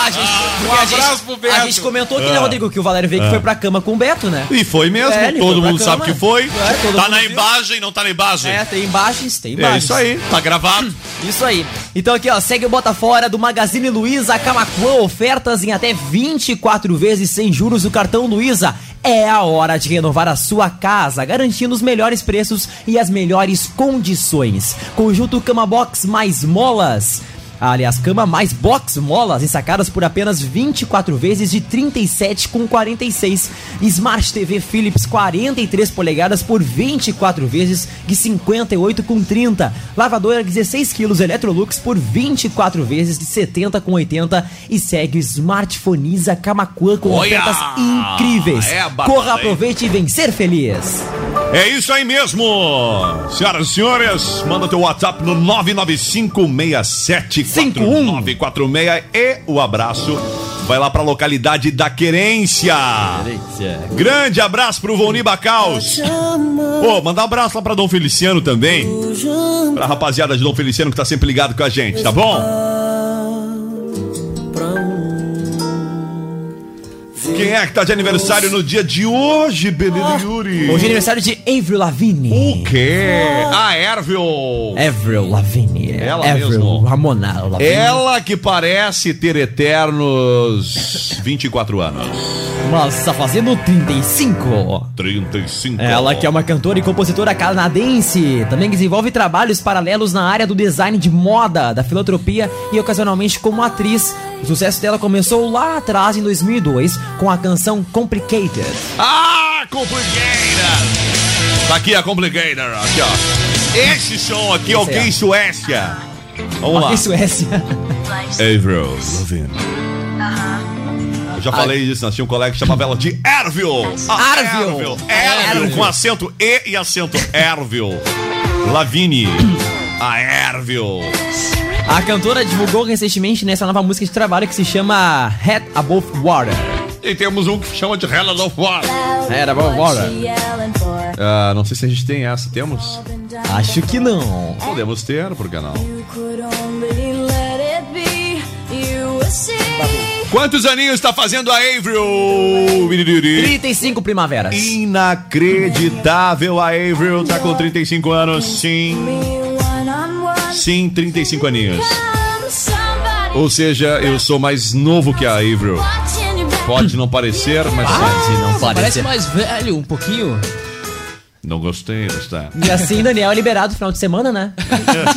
a gente, Um a gente- abraço pro Beto. A gente comentou aqui, né, Rodrigo, que o Valério Veig foi pra cama com o Beto, né? E foi mesmo, É, todo mundo cama. sabe que foi. É, tá na viu. imagem, não tá na imagem. É, tem imagens, tem É imagens. isso aí, tá gravado. Isso aí. Então aqui, ó, segue o Botafora do Magazine Luiza Camacuã, ofertas em até 24 vezes sem juros do cartão Luiza. É a hora de renovar a sua casa, garantindo os melhores preços e as melhores condições. Conjunto Cama Box mais molas. Aliás, cama mais box molas ensacadas por apenas 24 vezes de 37,46. Smart TV Philips 43 polegadas por 24 vezes de 58,30. Lavadora 16 quilos Electrolux por 24 vezes de 70,80. E segue o Smartphoneiza Camacuã com Olha! ofertas incríveis. É Corra, aproveite e vem ser feliz. É isso aí mesmo! Senhoras e senhores, manda teu WhatsApp no 995674946 e o abraço vai lá pra localidade da Querência. Grande abraço pro Voni Bacaus. Pô, mandar um abraço lá pra Dom Feliciano também. Pra rapaziada de Dom Feliciano que tá sempre ligado com a gente, tá bom? Quem é que tá de aniversário no dia de hoje, Benito Yuri? Hoje é aniversário de Avril Lavigne. O quê? A Ervil. Avril Lavigne. Ela Avril mesmo. Ramona Lavigne. Ela que parece ter eternos 24 anos. Mas tá fazendo 35. 35. Ela que é uma cantora e compositora canadense, também desenvolve trabalhos paralelos na área do design de moda, da filantropia e ocasionalmente como atriz. O sucesso dela começou lá atrás, em 2002, com a canção Complicated. Ah, Complicated! Tá aqui a Complicated, aqui ó. Esse som aqui, Esse ok, é. Suécia. Vamos lá. Ok, Suécia. Avril Lavigne. Eu já falei disso, nós tínhamos um colega que chamava ela de Ervil. Ah, Ervil. Ervil. Ervil, com acento E e acento Ervil. Lavigne. A Ervil. A cantora divulgou recentemente nessa nova música de trabalho que se chama Head Above Water. E temos um que chama de Hell of War. Head Above Water. Ah, não sei se a gente tem essa. Temos? Acho que não. Podemos ter, por que não? Quantos aninhos está fazendo a Avril? Miririri? 35 primaveras. Inacreditável, a Avril tá com 35 anos, sim. Sim, 35 aninhos. Ou seja, eu sou mais novo que a Avril. Pode não parecer, mas Pode não Parece parecer. mais velho um pouquinho. não gostei, não está. E assim, Daniel é liberado no final de semana, né?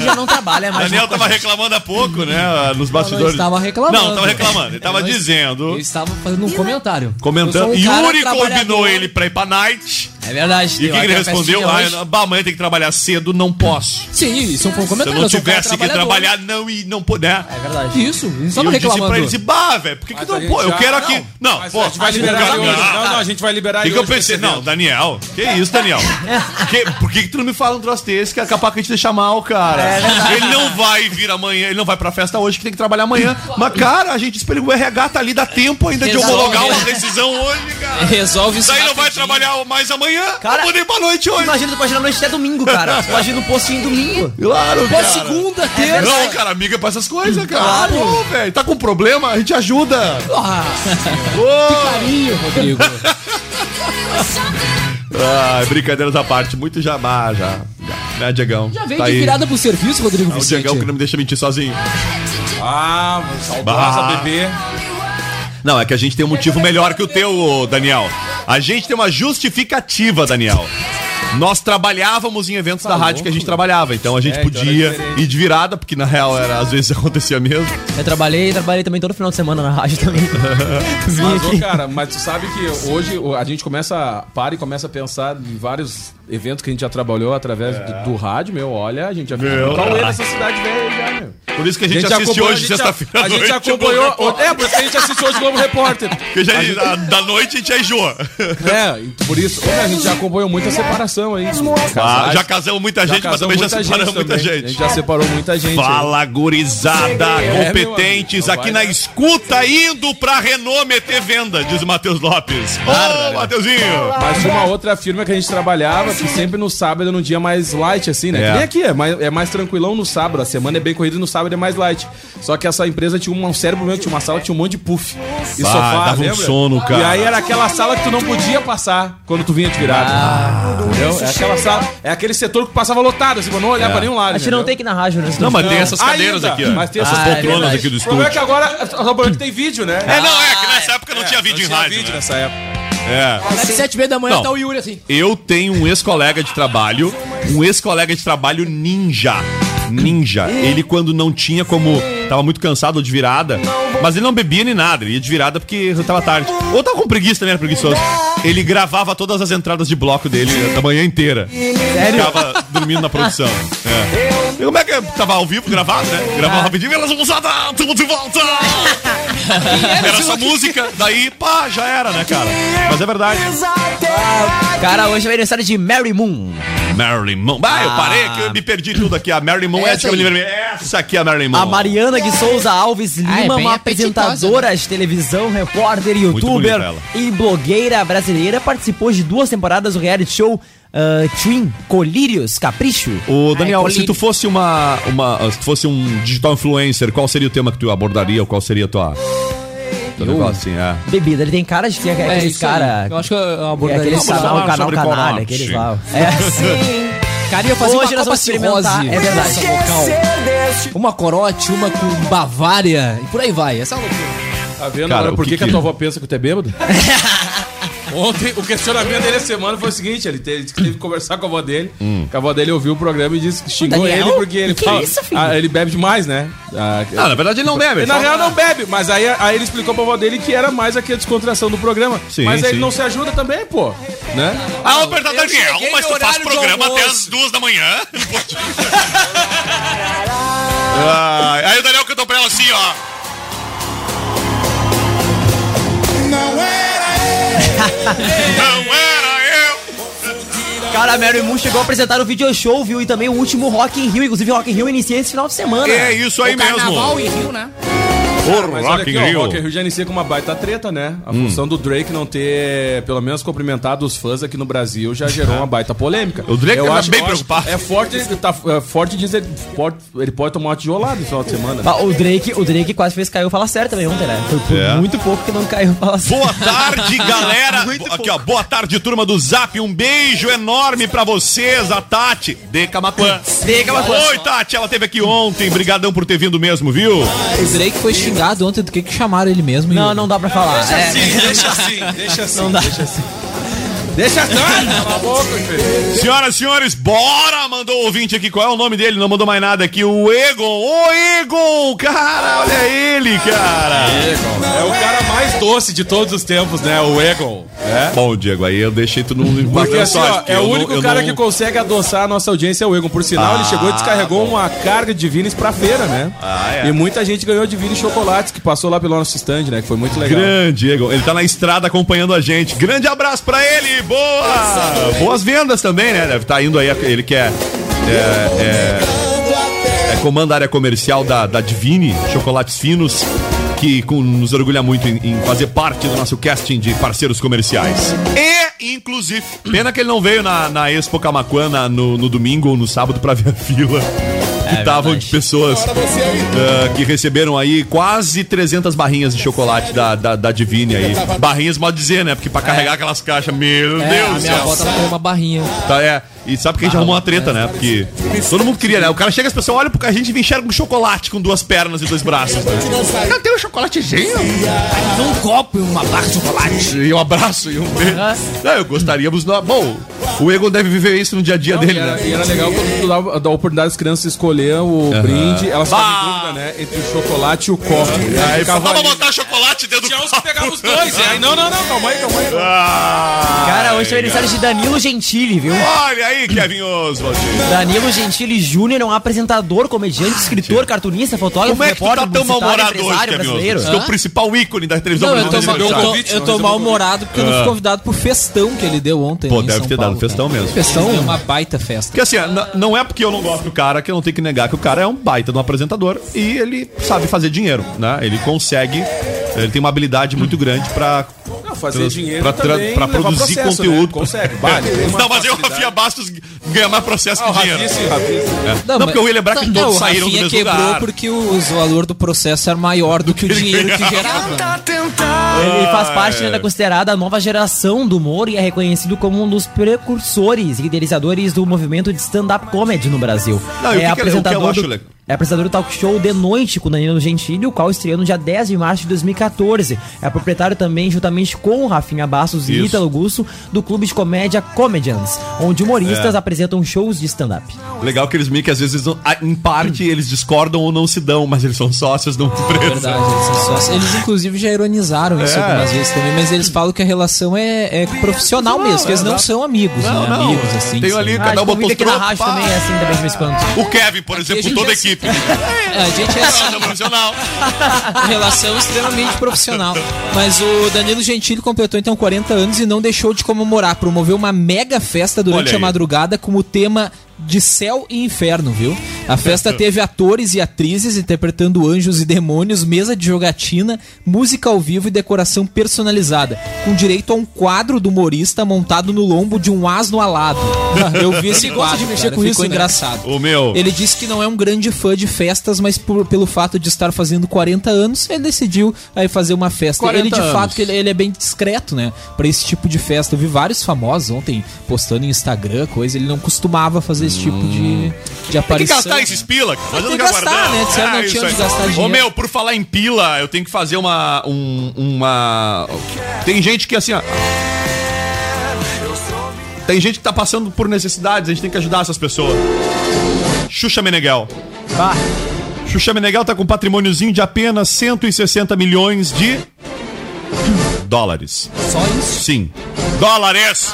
Já não trabalha mais. Daniel tava reclamando há pouco, né? Nos bastidores. estava reclamando. Não, tava reclamando. Ele tava Eu- dizendo, Eu estava fazendo um comentário. Eu comentando. um Yuri combinou trabalhador. ele pra ir pra night. É verdade. E o que, que ele respondeu? Ah, eu- bah, amanhã tem que trabalhar cedo, não posso. Sim, isso foi um Se comentário. eu não tivesse que trabalhar, não e não puder. É verdade. Isso, E estava eu disse reclamando. pra ele, disse, bah, velho, por que, que não pô? Eu já- quero não, aqui. Não, mas pô, a gente vai liberar eu ele quero- hoje. Não, não, a gente vai liberar O que, que eu pensei? Não. Daniel, que isso, Daniel? Que- por que, que tu não me fala um troço desse que é capaz que a gente deixa mal, cara? ele não vai vir amanhã, ele não vai pra festa hoje, que tem que trabalhar amanhã. Mas, cara, a gente espera que o RH tá ali, dá tempo ainda de homologar uma decisão hoje, cara. Resolve isso. Daí não vai trabalhar mais amanhã, Cara, eu mudei pra noite hoje. Imagina, tu pode ir na noite até domingo, cara. Tu pode ir no postinho domingo. Claro, Pô, cara. segunda, terça. Não, cara, amiga pra essas coisas, cara. Claro. Pô, velho, tá com problema, a gente ajuda. Ah, Ô, carinho, Rodrigo. Ai, brincadeiras à parte, muito jamais já. já. Né, Diegão? Já veio Tá de aí. virada pro serviço, Rodrigo É o Vicente. Diegão que não me deixa mentir sozinho. Ah, saudosa Bah. bebê. Não, é que a gente tem um motivo melhor que o teu, Daniel. A gente tem uma justificativa, Daniel. Nós trabalhávamos em eventos da rádio que a gente trabalhava, então a gente É, então podia era ir de virada, porque na real era, às vezes acontecia mesmo. Eu trabalhei, trabalhei também todo final de semana na rádio também. Mas, ô, cara, mas tu sabe que hoje o- a gente começa, para e começa a pensar em vários eventos que a gente já trabalhou através do, do rádio, meu. Olha, a gente já ficou no Cauê nessa cidade velha já, meu. Por isso que a gente, já assiste acompanhou- hoje, a gente sexta-feira. A gente acompanhou. É, por isso que a gente assiste hoje o Globo Repórter. Porque já, da, da noite a gente já enjoa. É, e por isso, a gente já acompanhou muita separação aí. Ah, já casamos muita gente, mas casamos também já separamos muita também. gente. A gente já separou muita gente. aí. Fala, gurizada, É, competentes, amigo, aqui na escuta, indo pra Renault meter venda, diz o Matheus Lopes. Ô, Mateuzinho! Mas tinha uma outra firma que a gente trabalhava que sempre no sábado era um dia mais light, assim, né? É. Que nem aqui, é mais, é mais tranquilão no sábado. A semana é bem corrida no sábado é mais light. Só que essa empresa tinha um sério problema, tinha uma sala que tinha um monte de puff. E Bah, sofá, dava um lembra? sono, cara. E aí era aquela sala que tu não podia passar quando tu vinha de virada. Ah. entendeu? É aquela sala, é aquele setor que passava lotado, assim, pra não olhar pra nenhum lado. A gente não tem que na rádio, né? Não, mas tem essas Ainda, cadeiras aqui, ó. mas tem essas Ah, é poltronas verdade. aqui do O problema é que estúdio. agora, só o problema é que tem vídeo, né? É, não, é que nessa época não tinha vídeo não em tinha rádio. vídeo né? nessa época. É. Às sete e meia da manhã Não. tá o Yuri assim. Eu tenho um ex-colega de trabalho, um ex-colega de trabalho ninja. Ninja. Ele, quando não tinha como. Tava muito cansado de virada, mas ele não bebia nem nada, ele ia de virada porque tava tarde. Ou tava com preguiça também, era preguiçoso. Ele gravava todas as entradas de bloco dele da manhã inteira. Sério? Ficava dormindo na produção. É. E como é que tava ao vivo gravado, né? Gravava rapidinho, elas vão tudo de volta! Era só música, daí, pá, já era, né, cara? Mas é verdade. Cara, hoje é aniversário de Mary Moon. Marilyn Monroe. Ah, eu parei que eu me perdi tudo aqui. A Marilyn Monroe é de Essa aí. cabelo vermelho. Essa aqui é a Marilyn A Monroe. Mariana de Souza Alves Lima, Ah, é uma apresentadora de televisão, repórter, youtuber e blogueira brasileira, participou de duas temporadas do reality show ah, Twin Colírios Capricho. Ô, Daniel, Ai, se colírio. tu fosse uma, uma. Se tu fosse um digital influencer, qual seria o tema que tu abordaria? Ou qual seria a tua. Negócio assim, é. Bebida, ele tem cara de que é É aquele aí. cara. Eu acho que eu É abordaria aquele esse canal, canal canalha, aqueles lá. É assim. Cara, ia fazer Hoje uma Copa Cirrose é verdade. nessa vocal. Uma corote, uma com Bavária e por aí vai. Essa é a loucura. Tá vendo Cara, agora o por que que, que a tua avó pensa que tu é bêbado? Ontem, o questionamento dele essa semana foi o seguinte: ele teve, teve que conversar com a avó dele. Hum. que A avó dele ouviu o programa e disse que xingou ele porque ele é fala. isso? Ah, ele bebe demais, né? Ah, Não, na verdade ele não bebe. ele, na real não bebe, mas aí, aí ele explicou pra avó dele que era mais aqui a descontração do programa. Sim, mas aí sim. ele não se ajuda também, pô. Né? Ah, o Daniel, mas tu faz programa até as duas da manhã? Ai, aí o Daniel cantou pra ela assim, ó. Não era eu. Cara, Mary Moon chegou a apresentar o video show, viu? E também o último Rock in Rio. Inclusive, o Rock in Rio inicia esse final de semana. É isso aí Carnaval mesmo. em Rio, né? O Mas olha Rock aqui, in ó, o Rio. Rock in Rio já inicia com uma baita treta, né? A Hum. função do Drake não ter, pelo menos, cumprimentado os fãs aqui no Brasil já gerou uma baita polêmica. O Drake Eu tá acho- bem eu acho- preocupado. É forte, ele tá, é forte dizer, pode, ele pode tomar uma tijolada no final de semana. Ah, O Drake, o Drake quase fez caiu falar certo também ontem, né? Foi por É. muito pouco que não caiu falar certo. Boa tarde, galera. Aqui, ó. Boa tarde, turma do Zap. Um beijo enorme pra vocês, a Tati de Camacuã. De Camaquã. Oi, Tati. Ela teve aqui ontem. Brigadão por ter vindo mesmo, viu? O Drake foi xingado ontem do que que chamaram ele mesmo. Não, Yuri. não dá pra falar. É. deixa assim, deixa assim. Não dá. Deixa assim. Deixa. Cala a boca, filho. Senhoras e senhores, bora! Mandou o ouvinte aqui. Qual é o nome dele? Não mandou mais nada aqui. O Egon. Ô, Egon! Cara, olha ele, cara. É o cara mais doce de todos os tempos, né? O Egon. É? Bom, Diego, aí eu deixei tu num Porque assim, ó, é o não- único eu cara não- que consegue adoçar a nossa audiência, é o Egon. Por sinal, ele Ah, chegou e descarregou uma carga de Vines pra feira, né? Ah, é. E muita gente ganhou de Vines chocolates que passou lá pelo nosso stand, né? Que foi muito legal. Grande, Egon. Ele tá na estrada acompanhando a gente. Grande abraço pra ele. Boa! Boas vendas também, né? Deve estar indo aí. Ele que é. É, é, é comanda a área comercial da, da Divine, chocolates finos, que com- nos orgulha muito em, em fazer parte do nosso casting de parceiros comerciais. E, inclusive, pena que ele não veio na, na Expo Camaquã na- no, no domingo ou no sábado pra ver a fila. Que estavam de pessoas ah, que receberam aí quase 300 barrinhas de chocolate da, da, da Divine aí. Barrinhas, pode dizer, né? Porque pra carregar aquelas caixas, meu É, Deus a minha avó tava com uma barrinha. Tá, é. E sabe que a gente arrumou uma treta, né? Porque todo mundo queria, né? O cara chega, as pessoas olham porque a gente enxerga um chocolate com duas pernas e dois braços. Né? Não tem um chocolatezinho? Um copo e uma barra de chocolate. E um abraço e um beijo. Não, eu gostaríamos. Bom, o Egon deve viver isso no dia a dia Não, dele, e, era, né? e era legal quando tu a oportunidade das crianças escolher o brinde, elas Bah! em dúvida, né? Entre o chocolate e o copo. E aí Aí ficava vamos botar chocolate dentro do Tinha uns que pegavam os dois, e aí, não, não, não, calma aí, calma aí. Ah, Cara, hoje é o aniversário de Danilo Gentili, viu? Olha aí, Kevin Oswald. Danilo Gentili Júnior é um apresentador, comediante, escritor, cartunista, fotógrafo, Como é que tu tá tão mal-humorado hoje, Kevin brasileiro. Oswald? É o principal ícone da televisão Não, eu tô, brasileira. eu tô- eu não tô mal-humorado porque eu não fui convidado pro festão que ele deu ontem. Pô, em deve ter dado festão mesmo. Festão é uma baita festa. Porque assim, não é porque eu não gosto do cara que eu não tenho que negar que o cara é um baita de um apresentador e ele sabe fazer dinheiro, né? Ele consegue, ele tem uma habilidade muito grande pra Não, fazer Trans- dinheiro pra, também, pra produzir processo, conteúdo. Né? Consegue, vale. Não, mas eu. Rafinha Bastos, ganha mais processo Ah, o que dinheiro. Rafinha, sim, Rafinha. É. Não, porque eu ia lembrar que Não, todos o saíram do mesmo quebrou lugar. porque o valor do processo era maior do que o dinheiro que gerava. né? Ele faz parte é. né, da considerada nova geração do humor e é reconhecido como um dos precursores e idealizadores do movimento de stand-up comedy no Brasil. Não, e o que que ele- o que eu acho legal? É apresentador do talk show De Noite com Danilo Gentili, o qual estreou no dia 10 de março de 2014. É proprietário também, juntamente com o Rafinha Bastos e. Ítalo Gusso, do clube de comédia Comedians, onde humoristas É. apresentam shows de stand-up. Legal que eles meio que às vezes, ah, em parte, eles discordam ou não se dão, mas eles são sócios de uma empresa. Verdade, eles são sócios. Eles, inclusive, já ironizaram isso É. algumas vezes também, mas eles falam que a relação é, é profissional Não, mesmo, que eles é, não são amigos, Não, né? não. Amigos, assim. Sabe? ali- Ah, Cada um a botou pá. também, é assim, também de vez em quando. O Kevin, por a exemplo, toda a é assim. equipe. É, a gente é assim, Relação profissional. relação extremamente profissional. Mas o Danilo Gentili completou então 40 anos e não deixou de comemorar. Promoveu uma mega festa durante a madrugada com o tema de céu e inferno, viu? A festa teve atores e atrizes interpretando anjos e demônios, mesa de jogatina, música ao vivo e decoração personalizada, com direito a um quadro do humorista montado no lombo de um asno alado. Eu vi esse quadro, de mexer cara, com ficou isso, né? engraçado. O meu. Ele disse que não é um grande fã de festas, mas por- pelo fato de estar fazendo 40 anos, ele decidiu aí fazer uma festa. 40 Ele de anos. fato ele, ele é bem discreto, né, Pra esse tipo de festa. Eu vi vários famosos ontem postando em Instagram coisa, ele não costumava fazer esse tipo de, de Tem que aparição. gastar esses pila, cara. Mas Tem não que gastar, né? Disseram não isso tinha onde gastar Ô, dinheiro. meu, por falar em pila, eu tenho que fazer uma. um- uma. Tem gente que assim, ó. Tem gente que tá passando por necessidades, a gente tem que ajudar essas pessoas. Xuxa Meneghel. Xuxa Meneghel tá com um patrimôniozinho de apenas 160 milhões de dólares. Só isso? Sim. Dólares.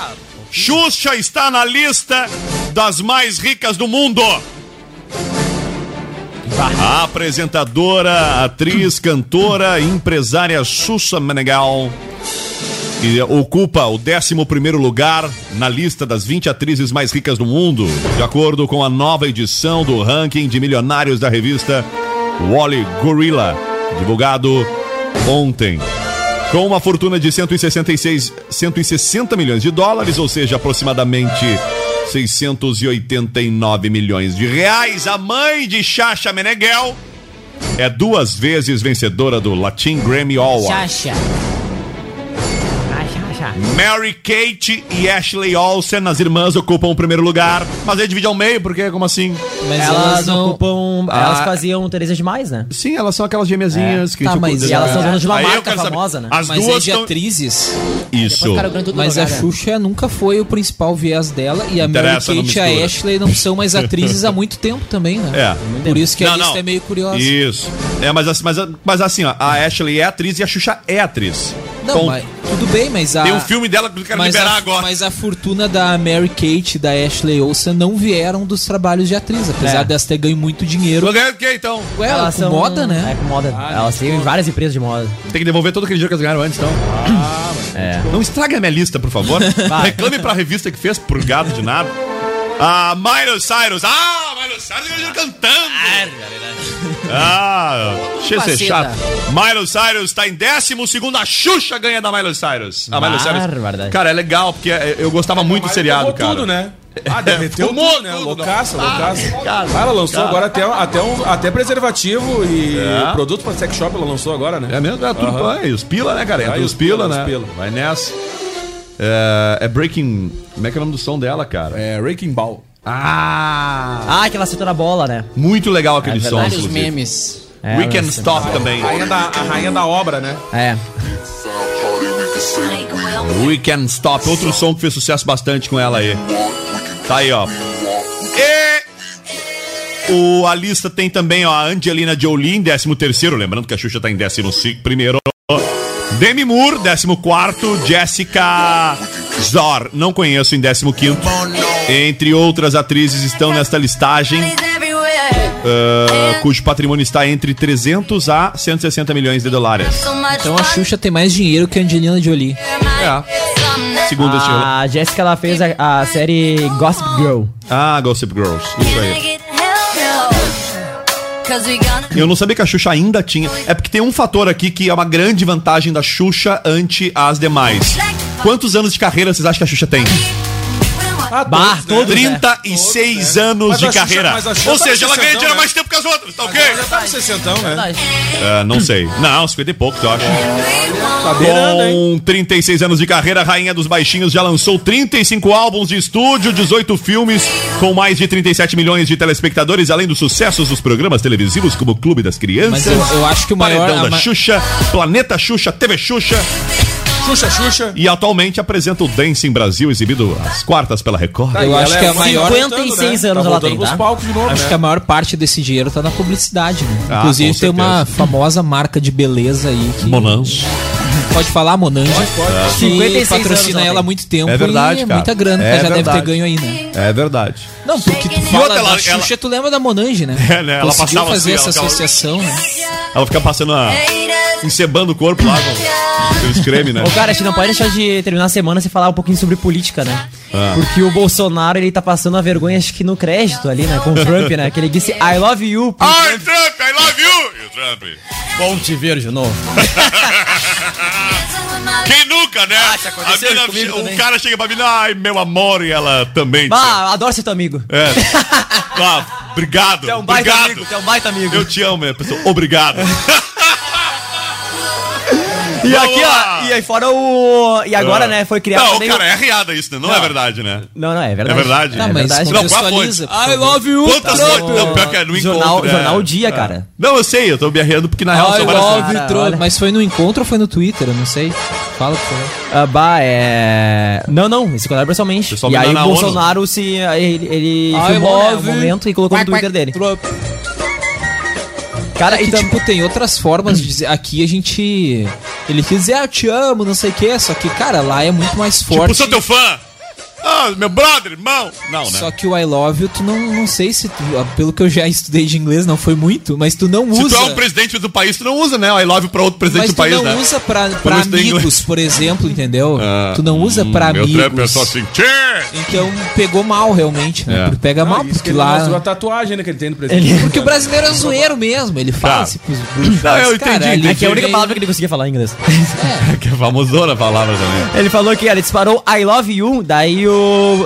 Xuxa está na lista das mais ricas do mundo. A apresentadora, atriz, cantora e empresária Xuxa Meneghel que ocupa o 11º lugar na lista das 20 atrizes mais ricas do mundo, de acordo com a nova edição do ranking de milionários da revista Wally Gorilla, divulgado ontem. Com uma fortuna de 166, 160 milhões de dólares, ou seja, aproximadamente 689 milhões de reais, a mãe de Chacha Meneghel é duas vezes vencedora do Latin Grammy Award. Chacha. Mary Kate e Ashley Olsen, as irmãs, ocupam o primeiro lugar. Mas aí divide ao meio, porque como assim? Mas Elas ocupam. Elas Ah. faziam Teresa demais, né? Sim, elas são aquelas gêmeazinhas que Tá, mas E elas são donas de uma Aí marca quero saber, famosa, né? As Mas é duas de tão- atrizes. Isso. Mas a Xuxa nunca foi o principal viés dela e a Mary Interessa, não Kate e a. Ashley não são mais atrizes há muito tempo também, né? É. Por isso que a Não, lista não. é meio curiosa. Isso. É, mas, assim- mas, mas assim, ó, a Ashley é atriz e a Xuxa é atriz. Não, mas tudo bem, mas a. Tem um filme dela que eu quero mas liberar a, agora. Mas a fortuna da Mary Kate e da Ashley Olsen não vieram dos trabalhos de atriz, apesar É. delas ter ganho muito dinheiro. Vou ganhar o quê, então? Ué, ela com moda, né? É, com moda. elas têm várias empresas de moda. Tem que devolver todo aquele dinheiro que elas ganharam antes, então. É. Não estrague a minha lista, por favor. Reclame pra revista que fez por gado de nada. Ah, Miley Cyrus. Ah, Miley Cyrus ganhou dinheiro cantando. Ah, deixa eu ser chato. Miley Cyrus tá em décimo segundo. A Xuxa ganha da Miley Cyrus. A Miley Cyrus. Cara, é legal, porque é- eu gostava muito do seriado, cara. tudo, né? Ah, derreteu Fumou tudo, né? tudo, Loucaça, não. loucaça. Ah, cara, Ah, ela lançou cara. agora até, até, um, até preservativo e É. produto pra sex shop ela lançou agora, né? É mesmo? É tudo. É, e os pila, né, cara? Entra Aí os os pila, pila, né? os pila. Vai nessa. É, é Breaking. Como é que é o nome do som dela, cara? É Wrecking Ball. Ah! Ah, que ela acertou na bola, né? Muito legal aquele É som, inclusive. memes. É, We Can Stop também. A rainha, da, a rainha da obra, né? É. We Can Stop, outro som que fez sucesso bastante com ela aí. Tá aí, ó. E o, a lista tem também ó, a Angelina Jolie em 13 terceiro, lembrando que a Xuxa tá em 11 primeiro. Demi Moore, 14 Jessica Zor, não conheço em 15 quinto. Entre outras atrizes estão nesta listagem, ah, cujo patrimônio está entre 300 a 160 milhões de dólares. Então a Xuxa tem mais dinheiro que a Angelina Jolie. É. Segundo A Jéssica, ela fez a, a série Gossip Girl. Ah, Gossip Girls, isso aí. Eu não sabia que a Xuxa ainda tinha. É porque tem um fator aqui que é uma grande vantagem da Xuxa ante as demais. Quantos anos de carreira vocês acham que a Xuxa tem? Ah, Bah, todos, né? 36 anos Mas de a Xuxa- carreira. Ou seja, ela ganha 60, dinheiro né? mais tempo que as outras, tá ok? Já tá no 60, né? É, não sei. Não, 50 e poucos, eu acho. Tá? Com 36 anos de carreira, a Rainha dos Baixinhos já lançou 35 álbuns de estúdio, 18 filmes, com mais de 37 milhões de telespectadores, além dos sucessos dos programas televisivos como Clube das Crianças, Mas eu- eu acho que o maior- Paredão a da Xuxa, Planeta Xuxa, TV Xuxa, Xuxa, Xuxa. e atualmente apresenta o Dancing Brasil, exibido às quartas pela Record. Eu acho que a maior. 56 anos ela tem, tá? palcos de novo, Acho né? que a maior parte desse dinheiro tá na publicidade, né? Ah, Inclusive tem uma famosa marca de beleza aí que. Monan. Pode falar, Monange. pode. Que 56 patrocina anos ela há muito tempo. É verdade, e cara. muita grana É que ela já deve ter ganho aí, né? É verdade. Não, porque tu fala outra, da ela- Xuxa, tu lembra da Monange, né? É, né? Ela Conseguiu passava fazer assim, essa ela- associação, né? Ela fica passando a. encebando o corpo lá com aqueles creme, né? Ô, cara, a gente não pode deixar de terminar a semana sem falar um pouquinho sobre política, né? Ah. Porque o Bolsonaro, ele tá passando a vergonha, acho que no crédito ali, né? Com o Trump, né? Que ele disse I love you. Ai, Trump, I love you! E o Trump? Bom te ver de novo. Quem nunca, né? aconteceu A mina- comigo o também. cara chega pra mim, ai, meu amor, e ela também. Bah, adoro ser teu amigo. É. Ah, obrigado. Tu é um baita obrigado. amigo, tu é um baita amigo. Eu te amo, minha pessoa. Obrigado. E Vamos aqui, lá. ó, e aí fora o... E agora, Ah. né, foi criado Não, cara, o... é riada isso, né? Não, é verdade, né? Não, não, é É verdade. verdade? Tá, É mas verdade. Não, qual a fonte? I love you, Quantas Tá fontes? no Não, pior que é no jornal, encontro. jornal é. O Dia, É. cara. Não, eu sei, eu tô me arreando porque na real I love fontes. Cara. Mas foi no encontro ou foi no Twitter? Eu não sei. Fala, por favor. Ah, bah, é... Não, não, esse encontraram pessoalmente. Pessoal e aí o. Bolsonaro se... Ele, ele filmou né, o momento e colocou no Twitter dele. Cara, É que, então... tipo, tem outras formas de dizer. Aqui a gente. Ele quis dizer, ah, eu te amo, não sei o que. Só que, cara, lá é muito mais Tipo, forte. sou teu fã. Ah, meu brother, irmão. Não, né? Só que o I love you, tu não, não sei se tu, ah, pelo que eu já estudei de inglês, não foi muito, mas tu não Se usa. tu é um presidente do país, tu não usa, né? I love pra outro presidente mas do tu país, não né? usa pra, pra amigos, por exemplo, entendeu? Ah, tu não usa pra meu amigos. trap é só assim, tchê! Então pegou mal realmente, né? É. Pega mal, isso que porque ele lá. mostrou a tatuagem né, que ele tem no presidente. Porque o brasileiro é zoeiro mesmo, ele fala Tá. assim pros bruxos. Não, eu mas, cara, entendi, É que é a única palavra que ele conseguia falar em inglês. Que é famosona a palavra também. Ele falou que ele disparou I love you, daí o.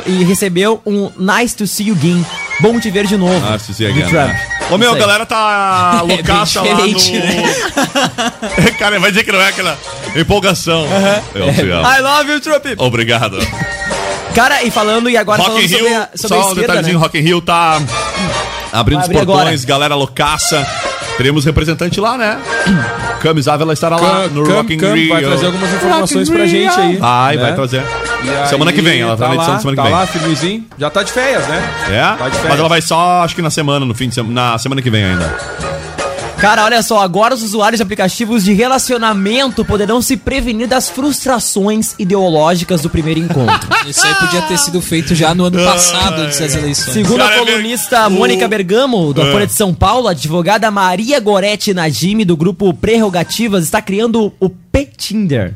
E recebeu um nice to see you again. Bom te ver de novo. Ah, se do again, Trump. né? Ô meu, a galera tá loucaça lá no. diferente, Cara, vai dizer que não é aquela empolgação. Eu te amo. I love you, Trump. Obrigado. Cara, e falando, e agora Rock falando sobre Rio, a, sobre a só um esquerda, detalhezinho, né? Rock in Rio tá abrindo os portões, galera loucaça. Teremos representante lá, né? Camis Ávila estará lá no Cam- Rock in Cam Rio. vai trazer algumas informações pra gente aí. Vai, né? vai trazer. E Semana aí, que vem, ela tá na edição lá, semana que tá vem. lá, firmezinho. Já tá de férias, né? É? Tá de férias. Mas ela vai só, acho que na semana, no fim de semana, na semana que vem ainda. Cara, olha só, agora os usuários de aplicativos de relacionamento poderão se prevenir das frustrações ideológicas do primeiro encontro. Isso aí podia ter sido feito já no ano passado, antes das eleições. Segundo a é colunista Mônica Bergamo, da É. Folha de São Paulo, a advogada Maria Goretti Najimi, do grupo Prerrogativas, está criando o P-Tinder,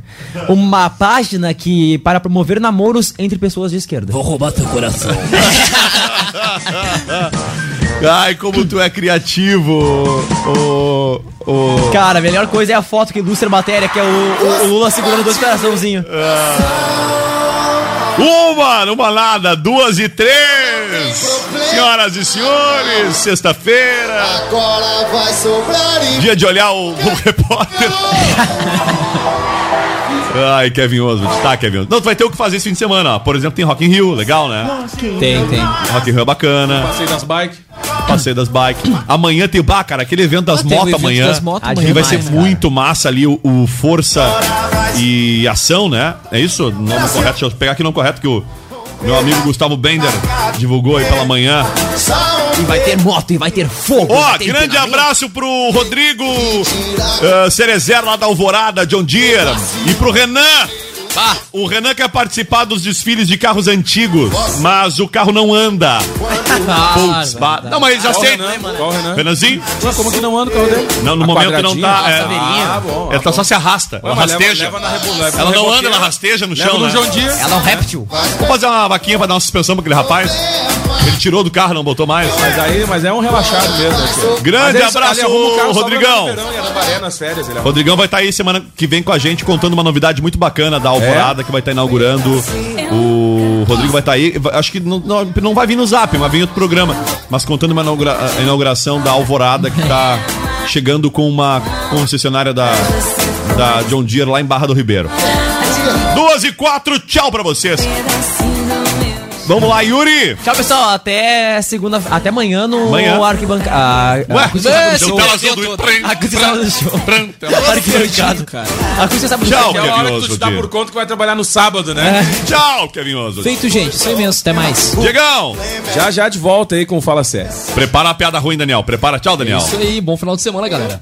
uma página que para promover namoros entre pessoas de esquerda. Vou roubar teu coração. Ai, como tu é criativo, ô. ô. Cara, a melhor coisa é a foto que ilustra a matéria, que é o, o- o Lula segurando dois coraçãozinhos. Uma, numa nada, duas e três. Senhoras e senhores, sexta-feira, Agora vai sobrar dia de olhar o, o repórter. Ai, Kevin Oswald, tá, Kevin Oswald. Não, tu vai ter o que fazer esse fim de semana, ó. Por exemplo, tem Rock in Rio, legal, né? Tem, tem. Rock in Rio é bacana, Passei das bikes. passeio das bikes. Amanhã tem, bah, cara, aquele evento das Ah, motos evento amanhã. das motos Ah, amanhã. Que vai ser cara. muito massa ali o, o Força e Ação, né? É isso? Nome correto? Deixa eu pegar aqui o nome correto que o meu amigo Gustavo Bender divulgou aí pela manhã. E vai ter moto, e vai ter fogo. Ó, ter grande abraço pro Rodrigo uh, Cerezer lá da Alvorada, John Deere. E pro Renan. Ah, o Renan quer participar dos desfiles de carros antigos, mas o carro não anda. Putz, bah. Não, mas aceita. Renan? Qual Renan? Renanzinho? Ué, como que não anda o carro dele? Não, no A momento não quadradinha? tá. Ah, É, Ah, bom. ela tá só se arrasta. Ela mas leva- rasteja. leva na rebo- leva Ela no não anda, ela rasteja no Leva chão, no né? John Deere. Ela é um réptil. Vamos fazer uma vaquinha pra dar uma suspensão pra aquele rapaz? Ele tirou do carro, não botou mais. Mas aí, mas é um relaxado mesmo. aqui, ó. Grande Mas ele- abraço, carro Rodrigão. férias. Rodrigão vai estar aí semana que vem com a gente contando uma novidade muito bacana da Alvorada que vai estar inaugurando. O Rodrigo vai estar aí. Acho que não, não, não vai vir no Zap, vai vir em outro programa. Mas contando uma inaugura- inauguração da Alvorada que está chegando com uma concessionária da, da John Deere lá em Barra do Ribeiro. Duas e quatro, tchau pra vocês. Vamos lá, Yuri. Tchau, pessoal. Até segunda. Até amanhã no Amanhã. arquibancada. Ué, Acústica é, Sábado seu Show. do- Acústica Sábado Show. Arquibancada. Acústica Sábado Tchau, Show. É a hora que tu Kevin te dá Oswald. por conta que vai trabalhar no sábado, né? Tchau, Kevin Oswald. Feito, gente. Isso aí mesmo. Até mais. Diegão. Já já de volta aí com o Fala Sério. Prepara a piada ruim, Daniel. Prepara. Tchau, Daniel. Isso aí, bom final de semana, galera.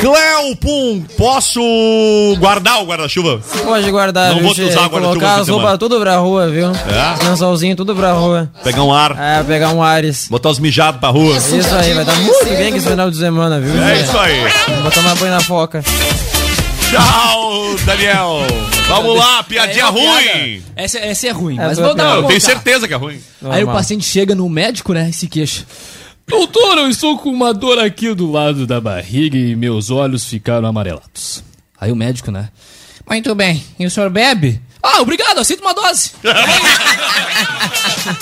Cleo Pum, posso guardar o guarda-chuva? Pode guardar, Não vou usar agora, Colocar as roupas tudo pra rua, viu? É? Lençolzinho tudo pra rua. Pegar um ar, É, pegar um Ares. botar os mijados pra rua. Isso aí, vai dar muito bem esse final de semana, viu? É isso aí. Vou tomar banho na foca. Tchau, Daniel. Vamos lá, piadinha É uma piada. ruim. Essa, essa é ruim, Essa mas é vou uma dar eu tenho certeza que é ruim. Aí o Normal. paciente chega no médico, né, e se queixa. Doutor, eu estou com uma dor aqui do lado da barriga e meus olhos ficaram amarelados. Aí o médico, né? Muito bem. E o senhor bebe? Ah, obrigado, aceito uma dose.